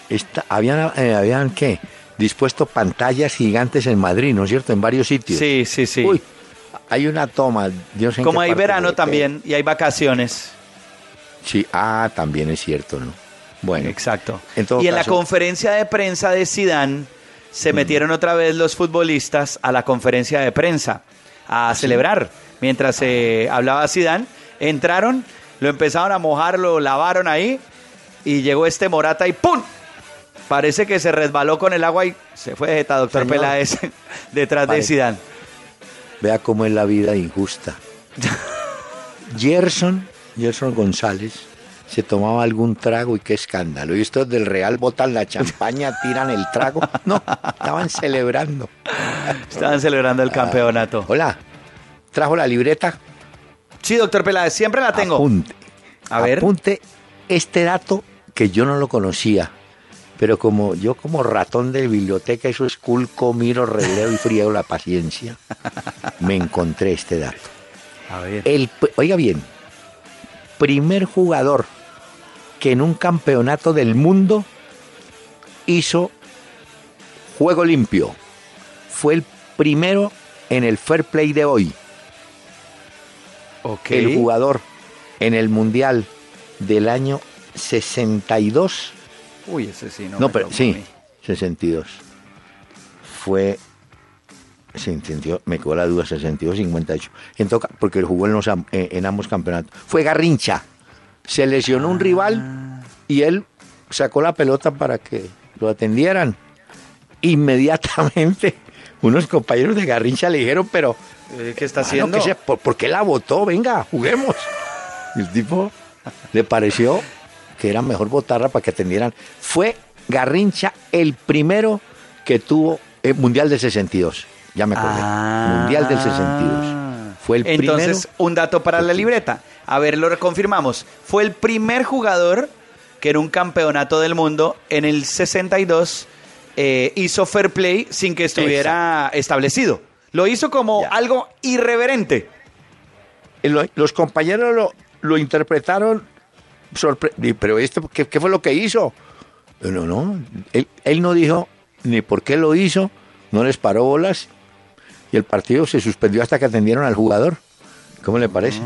esta- habían, eh, habían, ¿qué? Dispuesto pantallas gigantes en Madrid, ¿no es cierto? En varios sitios. Sí, sí, sí. Uy, hay una toma, Dios en Como hay verano también y hay vacaciones. Sí, ah, también es cierto, ¿no? Bueno, Exacto. En y en la conferencia de prensa de Sidán se metieron otra vez los futbolistas a la conferencia de prensa ¿Ah, a celebrar. Mientras se hablaba Sidán, entraron, lo empezaron a mojar, lo lavaron ahí y llegó este Morata y ¡pum! Parece que se resbaló con el agua y se fue jeta, doctor Señor. Peláez, [LAUGHS] detrás de Sidán. vea cómo es la vida injusta. [LAUGHS] Gerson, Gerson González, se tomaba algún trago y qué escándalo. Y estos del Real botan la champaña, tiran el trago. No, estaban celebrando. Estaban celebrando el campeonato. Hola, trajo la libreta. Sí, doctor Peláez, siempre la tengo. Apunte. A ver. Apunte este dato que yo no lo conocía. Pero como yo como ratón de biblioteca, eso es culco, miro, releo y friego la paciencia, [LAUGHS] me encontré este dato. A ver. El, oiga bien, primer jugador que en un campeonato del mundo hizo juego limpio. Fue el primero en el fair play de hoy. El jugador en el mundial del año 62. Uy, ese sí no. No, pero sí, mí. 62. Fue. 62, me quedó la duda, 62, 58. En todo ca- porque jugó en, los eh, en ambos campeonatos. Fue Garrincha. Se lesionó un Ah. rival y él sacó la pelota para que lo atendieran. Inmediatamente, [LAUGHS] unos compañeros de Garrincha le dijeron, pero. Eh, ¿Qué está "Mano, haciendo? ¿qué se- por, por qué la votó? Venga, juguemos. Y el tipo le pareció que era mejor votarla para que atendieran. Fue Garrincha el primero que tuvo el Mundial del 62. Ya me acordé. Ah. Mundial del 62. Fue el Entonces, primero. un dato para la libreta. A ver, lo reconfirmamos. Fue el primer jugador que en un campeonato del mundo en el 62 eh, hizo fair play sin que estuviera establecido. Lo hizo como Ya. algo irreverente. Lo- Los compañeros lo, lo interpretaron pero esto ¿qué, qué fue lo que hizo? No, no, él, él no dijo ni por qué lo hizo, no les paró bolas y el partido se suspendió hasta que atendieron al jugador. ¿Cómo le parece?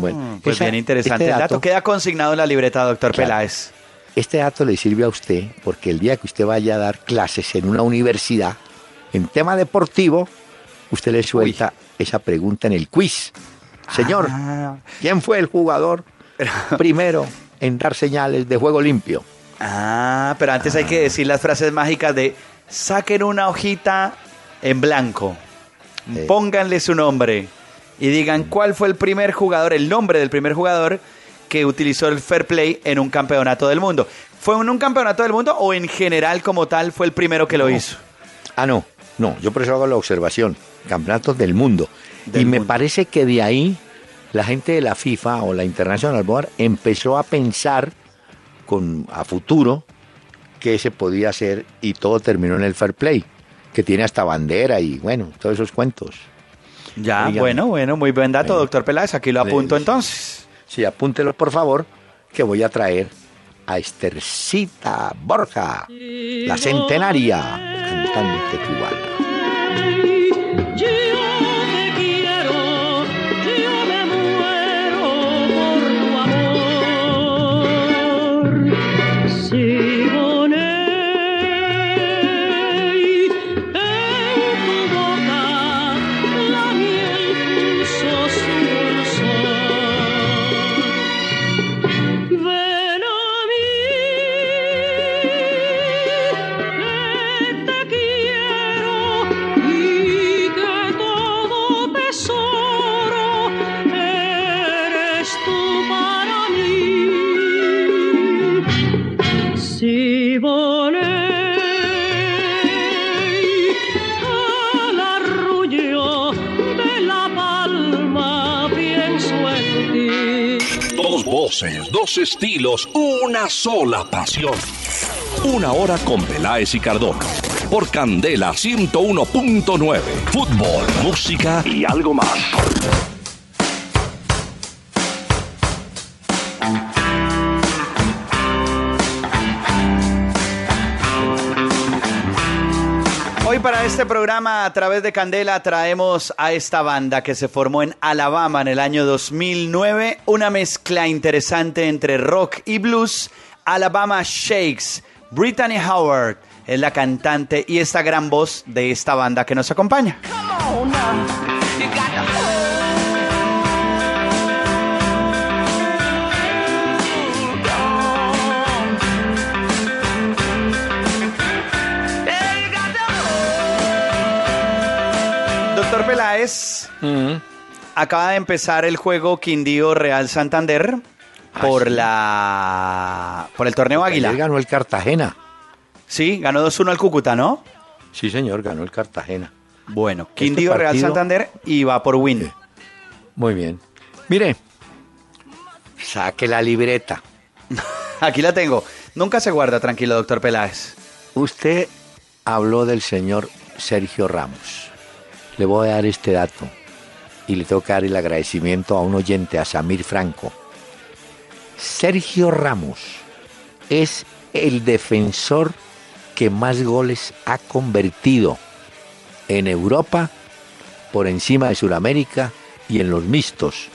bueno, Pues esa- bien interesante. este el dato queda consignado en la libreta, doctor Claro. Peláez. Este dato le sirve a usted porque el día que usted vaya a dar clases en una universidad en tema deportivo, usted le suelta esa pregunta en el quiz. Señor, Ah. ¿quién fue el jugador primero en dar señales de juego limpio? Ah, pero antes hay que decir las frases mágicas de saquen una hojita en blanco, Sí. pónganle su nombre y digan cuál fue el primer jugador, el nombre del primer jugador que utilizó el fair play en un campeonato del mundo. ¿Fue en un campeonato del mundo o en general como tal fue el primero que lo hizo? Ah, no, no, yo por eso hago la observación. Campeonatos del mundo. Del y me mundo. parece que de ahí la gente de la FIFA o la International Board empezó a pensar con, a futuro que se podía hacer y todo terminó en el fair play, que tiene hasta bandera y bueno, todos esos cuentos. Ya, Dígame. bueno, bueno, muy buen dato, Bueno. doctor Peláez, aquí lo apunto entonces. Sí, apúntelo por favor, que voy a traer a Estercita Borja, la centenaria, cantante cubana. Yo dos estilos, una sola pasión. Una hora con Peláez y Cardona. Por Candela 101.9. Fútbol, música y algo más. Para este programa a través de Candela traemos a esta banda que se formó en Alabama en el año 2009, una mezcla interesante entre rock y blues, Alabama Shakes. Brittany Howard es la cantante y esta gran voz de esta banda que nos acompaña. Acaba de empezar el juego Quindío Real Santander por la por el torneo Águila. Ganó el Cartagena. Sí, ganó 2-1 al Cúcuta, ¿no? Sí, señor, ganó el Cartagena. Bueno, Quindío Real partido- Santander y va por win. Muy bien. Mire, saque la libreta. [LAUGHS] Aquí la tengo. Nunca se guarda, tranquilo, doctor Peláez. Usted habló del señor Sergio Ramos. Le voy a dar este dato y le tengo que dar el agradecimiento a un oyente, a Samir Franco. Sergio Ramos es el defensor que más goles ha convertido en Europa por encima de Sudamérica y en los mixtos.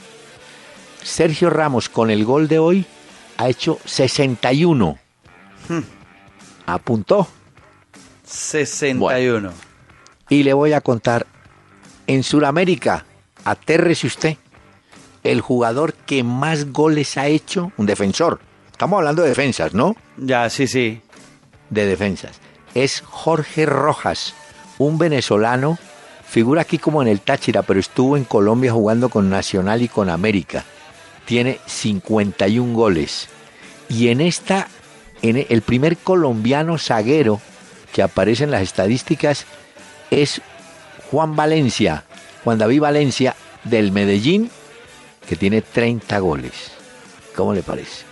Sergio Ramos con el gol de hoy ha hecho 61. Apuntó. 61. Y le voy a contar, en Sudamérica, atérrese usted, el jugador que más goles ha hecho, un defensor. Estamos hablando de defensas, ¿no? Ya, sí, sí. De defensas. Es Jorge Rojas, un venezolano, figura aquí como en el Táchira, pero estuvo en Colombia jugando con Nacional y con América. Tiene 51 goles. Y en esta, en el primer colombiano zaguero que aparece en las estadísticas es Juan Valencia, Juan David Valencia del Medellín, que tiene 30 goles. ¿Cómo le parece?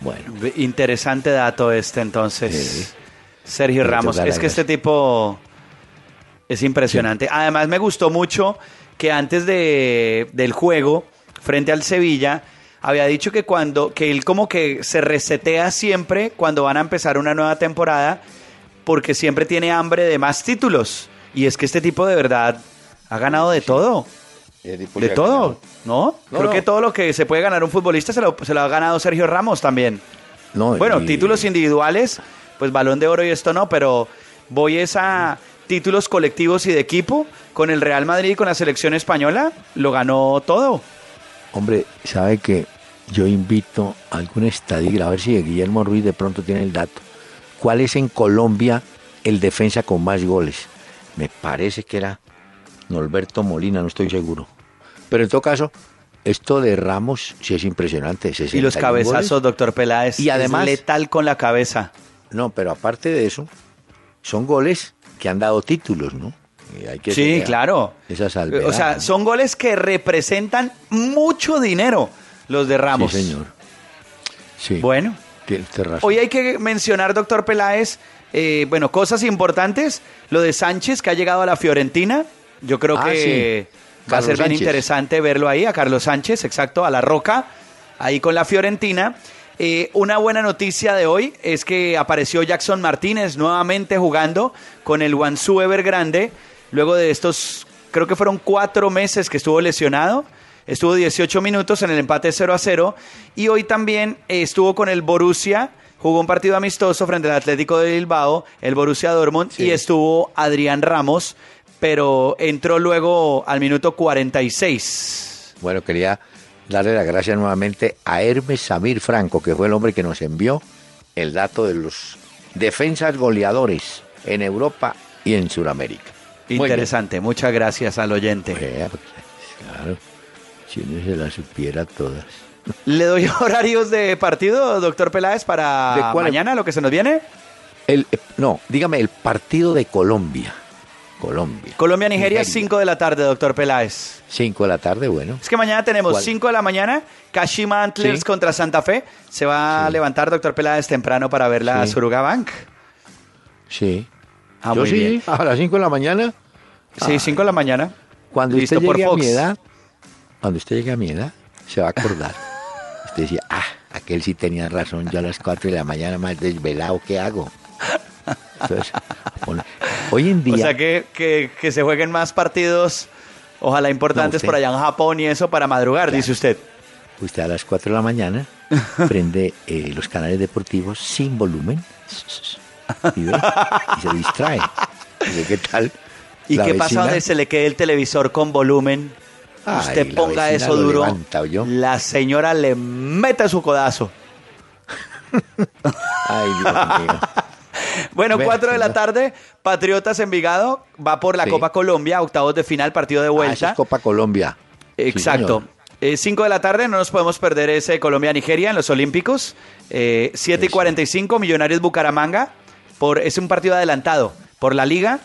Bueno, Interesante dato este entonces. Sí. Sergio Ramos. Es que este tipo es impresionante. Además me gustó mucho que antes de, del juego, frente al Sevilla, había dicho que cuando, que él como que se resetea siempre cuando van a empezar una nueva temporada, porque siempre tiene hambre de más títulos. Y es que este tipo de verdad ha ganado de todo. De todo, ¿no? No, Creo no. que todo lo que se puede ganar un futbolista se lo, se lo ha ganado Sergio Ramos también. no, Bueno, y- títulos individuales, pues balón de oro y esto no, pero voy es a títulos colectivos y de equipo. Con el Real Madrid y con la selección española, lo ganó todo. Hombre, sabe que yo invito a algún estadígrafo, a ver si Guillermo Ruiz de pronto tiene el dato. ¿Cuál es en Colombia el defensa con más goles? Me parece que era Norberto Molina, no estoy seguro. Pero en todo caso, esto de Ramos sí es impresionante. Y los 61 cabezazos, goles. doctor Peláez, Y además- es letal con la cabeza. No, pero aparte de eso, son goles que han dado títulos, ¿no? Y hay que Sí, claro. Esa salvedad. O sea, ¿no? son goles que representan mucho dinero, los de Ramos. Sí, señor. Sí. Bueno. Hoy hay que mencionar, doctor Peláez, eh, bueno, cosas importantes. Lo de Sánchez, que ha llegado a la Fiorentina. Yo creo Ah, que sí. va a ser bien Sánchez. interesante verlo ahí, a Carlos Sánchez, exacto, a la Roca, ahí con la Fiorentina. Eh, una buena noticia de hoy es que apareció Jackson Martínez nuevamente jugando con el Guangzhou Evergrande, luego de estos, creo que fueron cuatro meses que estuvo lesionado. Estuvo 18 minutos en el empate 0 a 0 y hoy también eh, estuvo con el Borussia, jugó un partido amistoso frente al Atlético de Bilbao, el Borussia Dortmund y estuvo Adrián Ramos, pero entró luego al minuto 46. Bueno, quería darle las gracias nuevamente a Hermes Samir Franco, que fue el hombre que nos envió el dato de los defensas goleadores en Europa y en Sudamérica. Interesante, muchas gracias al oyente. Claro, si uno se las supiera todas. Le doy [LAUGHS] horarios de partido, doctor Peláez, para mañana, lo que se nos viene. El, eh, no, dígame, el partido de Colombia. Colombia. Colombia-Nigeria, 5 de la tarde, doctor Peláez. 5 de la tarde, bueno. Es que mañana tenemos ¿Cuál? 5 de la mañana, Kashima Antlers Sí. contra Santa Fe. Se va a levantar, doctor Peláez, temprano para ver la Sí. Suruga Bank. Sí. Ah, Yo muy sí, bien. a las 5 de la mañana. Sí, 5 de la mañana. Cuando Listo usted por llegue a Fox. mi edad, cuando usted llegue a mi edad, se va a acordar. [LAUGHS] usted decía, ah, aquel sí tenía razón, yo a las 4 de la mañana más desvelado, ¿qué hago? Entonces, bueno, hoy en día, O sea, que, que, que se jueguen más partidos, ojalá importantes No, por allá en Japón y eso para madrugar, dice usted. usted a las 4 de la mañana [LAUGHS] prende eh, los canales deportivos sin volumen y, ve, y se distrae. Dice, ¿Qué tal? [LAUGHS] ¿Y qué pasa vecina? donde se le quede el televisor con volumen? Ay, Usted ponga eso duro. La señora le mete su codazo. Ay, Dios mío. [LAUGHS] Bueno, Ve, 4 de la tarde, Patriotas Envigado va por la Sí. Copa Colombia, octavos de final, partido de Ah, vuelta. es Copa Colombia. Exacto. señor. 5 de la tarde, no nos podemos perder ese Colombia-Nigeria en los Olímpicos. 7 y Eso. 45, Millonarios Bucaramanga. Por, es un partido adelantado por la Liga.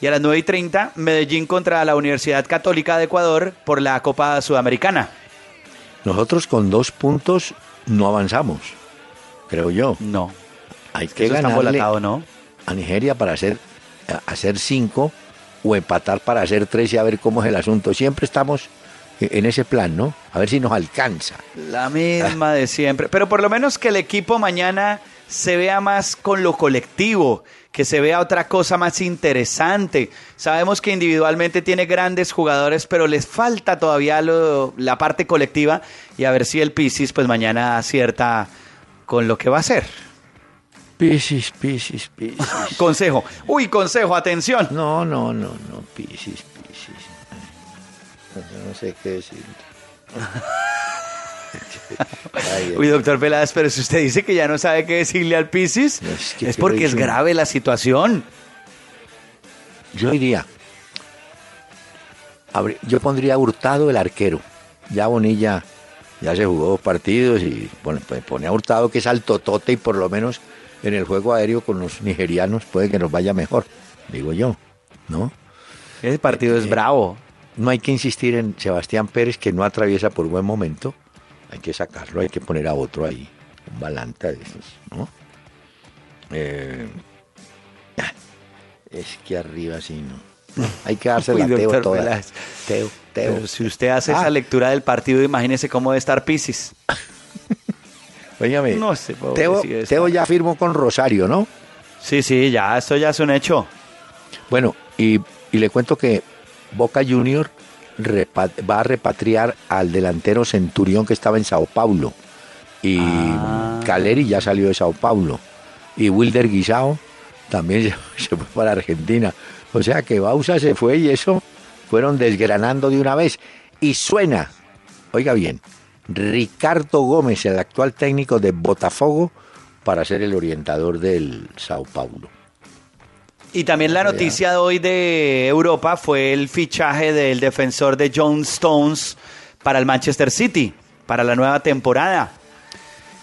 Y a las 9 y 30, Medellín contra la Universidad Católica de Ecuador por la Copa Sudamericana. Nosotros con dos puntos no avanzamos, creo yo. No. Hay que está ganarle ¿no? a Nigeria para hacer, hacer cinco o empatar para hacer tres y a ver cómo es el asunto. Siempre estamos e- en ese plan, ¿no? A ver si nos alcanza. La misma de siempre. Pero por lo menos que el equipo mañana se vea más con lo colectivo, que se vea otra cosa más interesante. Sabemos que individualmente tiene grandes jugadores, pero les falta todavía lo- la parte colectiva y a ver si el Pisis pues mañana acierta con lo que va a hacer. Piscis, Piscis, Piscis. [LAUGHS] Consejo. Uy, consejo, atención. No, no, no, no, Piscis, Piscis. No sé qué decir. [LAUGHS] [LAUGHS] Uy, doctor Peláez, pero si usted dice que ya no sabe qué decirle al Pisis, No, es es, que- que porque es grave la situación. Yo diría, yo pondría Hurtado el arquero. Ya Bonilla ya se jugó dos partidos y pone, pues, pone a Hurtado que es altotote y por lo menos en el juego aéreo con los nigerianos puede que nos vaya mejor, digo yo, ¿no? Ese partido es bravo. No hay que insistir en Sebastián Pérez que no atraviesa por buen momento, hay que sacarlo, hay que poner a otro ahí, un balanta de esos, ¿no? Eh, ah, es que arriba sí no. Hay que darse [LAUGHS] la Teo toda. Teo, Teo. Pero si usted hace Ah. esa lectura del partido, imagínese cómo debe estar Pisis. [LAUGHS] Óigame, No sé, Teo, Teo ya firmó con Rosario, ¿no? Sí, sí, ya, esto ya es un hecho. Bueno, y, y le cuento que Boca Junior va a repatriar al delantero Centurión que estaba en Sao Paulo. Y Ah. Caleri ya salió de Sao Paulo. Y Wilder Guisao también [LAUGHS] se, se fue para Argentina. O sea que Bausa se fue y eso fueron desgranando de una vez. Y suena, oiga bien, Ricardo Gómez, el actual técnico de Botafogo, para ser el orientador del Sao Paulo. Y también la noticia de hoy de Europa fue el fichaje del defensor de John Stones para el Manchester City, para la nueva temporada.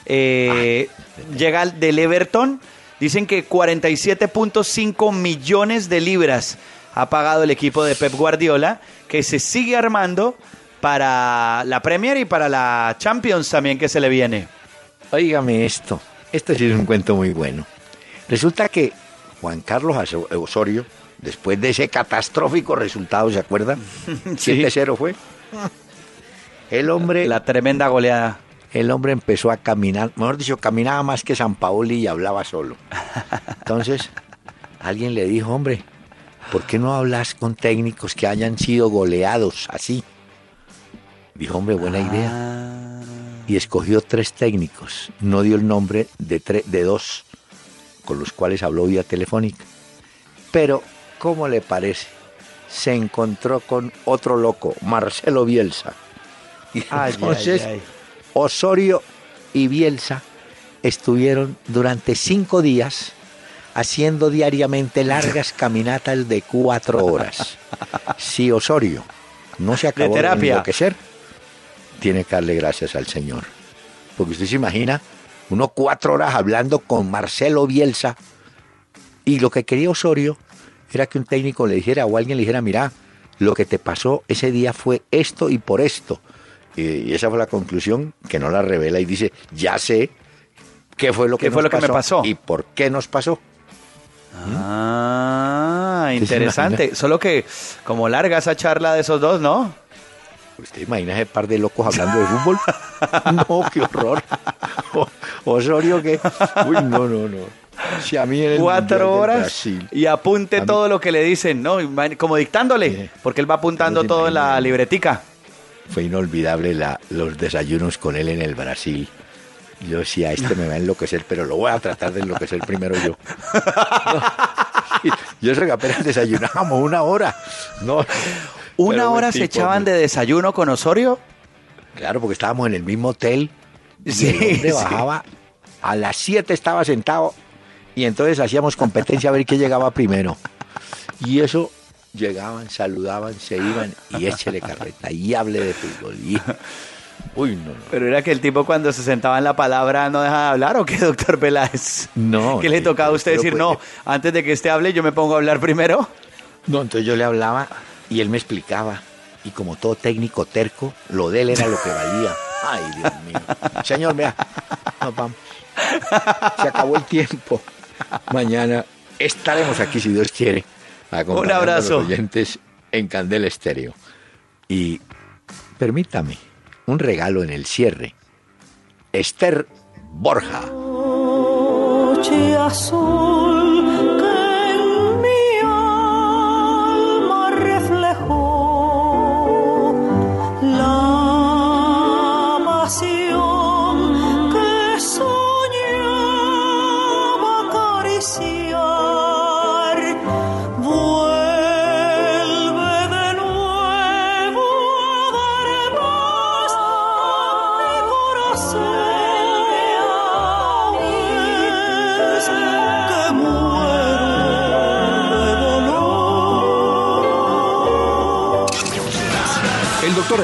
Eh, llega del Everton, dicen que 47.5 millones de libras ha pagado el equipo de Pep Guardiola, que se sigue armando para la Premier y para la Champions también que se le viene. Óigame esto, esto sí es un cuento muy bueno. Resulta que Juan Carlos Osorio, después de ese catastrófico resultado, ¿se acuerdan? 7-0 [LAUGHS] fue. El hombre, La tremenda goleada. el hombre empezó a caminar, mejor dicho, caminaba más que San Paoli y hablaba solo. Entonces, alguien le dijo, hombre, ¿por qué no hablas con técnicos que hayan sido goleados así? Dijo, hombre, buena idea. Y escogió tres técnicos. No dio el nombre de, de dos con los cuales habló vía telefónica. Pero, ¿cómo le parece? Se encontró con otro loco, Marcelo Bielsa. Y Ay, entonces, ay, ay. Osorio y Bielsa estuvieron durante cinco días haciendo diariamente largas [LAUGHS] caminatas de cuatro horas. Si Osorio no se acabó de, terapia. enloquecer, tiene que darle gracias al Señor. Porque usted se imagina, uno cuatro horas hablando con Marcelo Bielsa y lo que quería Osorio era que un técnico le dijera o alguien le dijera, mira, lo que te pasó ese día fue esto y por esto. Y, esa fue la conclusión que no la revela y dice, ya sé qué fue lo ¿Qué que, fue nos lo que me pasó? y por qué nos pasó. Ah, ¿Qué se interesante. [LAUGHS] Solo que como larga esa charla de esos dos, ¿no? ¿Usted imagina ese par de locos hablando de fútbol? [LAUGHS] no, qué horror. [LAUGHS] O- Osorio que... Uy, no, no, no. Si a mí en el Cuatro horas Brasil- y apunte todo lo que le dicen, ¿no? Como dictándole, Sí. porque él va apuntando No todo en la libretica. Fue inolvidable la- los desayunos con él en el Brasil. Yo decía, este me va a enloquecer, pero lo voy a tratar de enloquecer primero yo. [LAUGHS] No. Yo sé que apenas desayunábamos una hora. No, ¿Una Pero hora se echaban muy- de desayuno con Osorio? Claro, porque estábamos en el mismo hotel. Y Sí, el hombre sí. bajaba, a las 7 estaba sentado y entonces hacíamos competencia a ver quién llegaba primero. Y eso llegaban, saludaban, se iban y échele carreta y hable de fútbol. Y... [LAUGHS] Uy, no, no. Pero era que el tipo cuando se sentaba en la palabra no dejaba de hablar, ¿o qué, doctor Peláez? No, ¿Qué le tocaba a usted decir, pues- no, antes de que este hable yo me pongo a hablar primero? No, entonces yo le hablaba y él me explicaba. Y como todo técnico terco, lo de él era lo que valía. Ay, Dios mío. Señor, vea, nos vamos. Se acabó el tiempo. Mañana estaremos aquí, si Dios quiere, Un abrazo. a los oyentes en Candela Estéreo. Y permítame un regalo en el cierre. Esther Borja. noche azul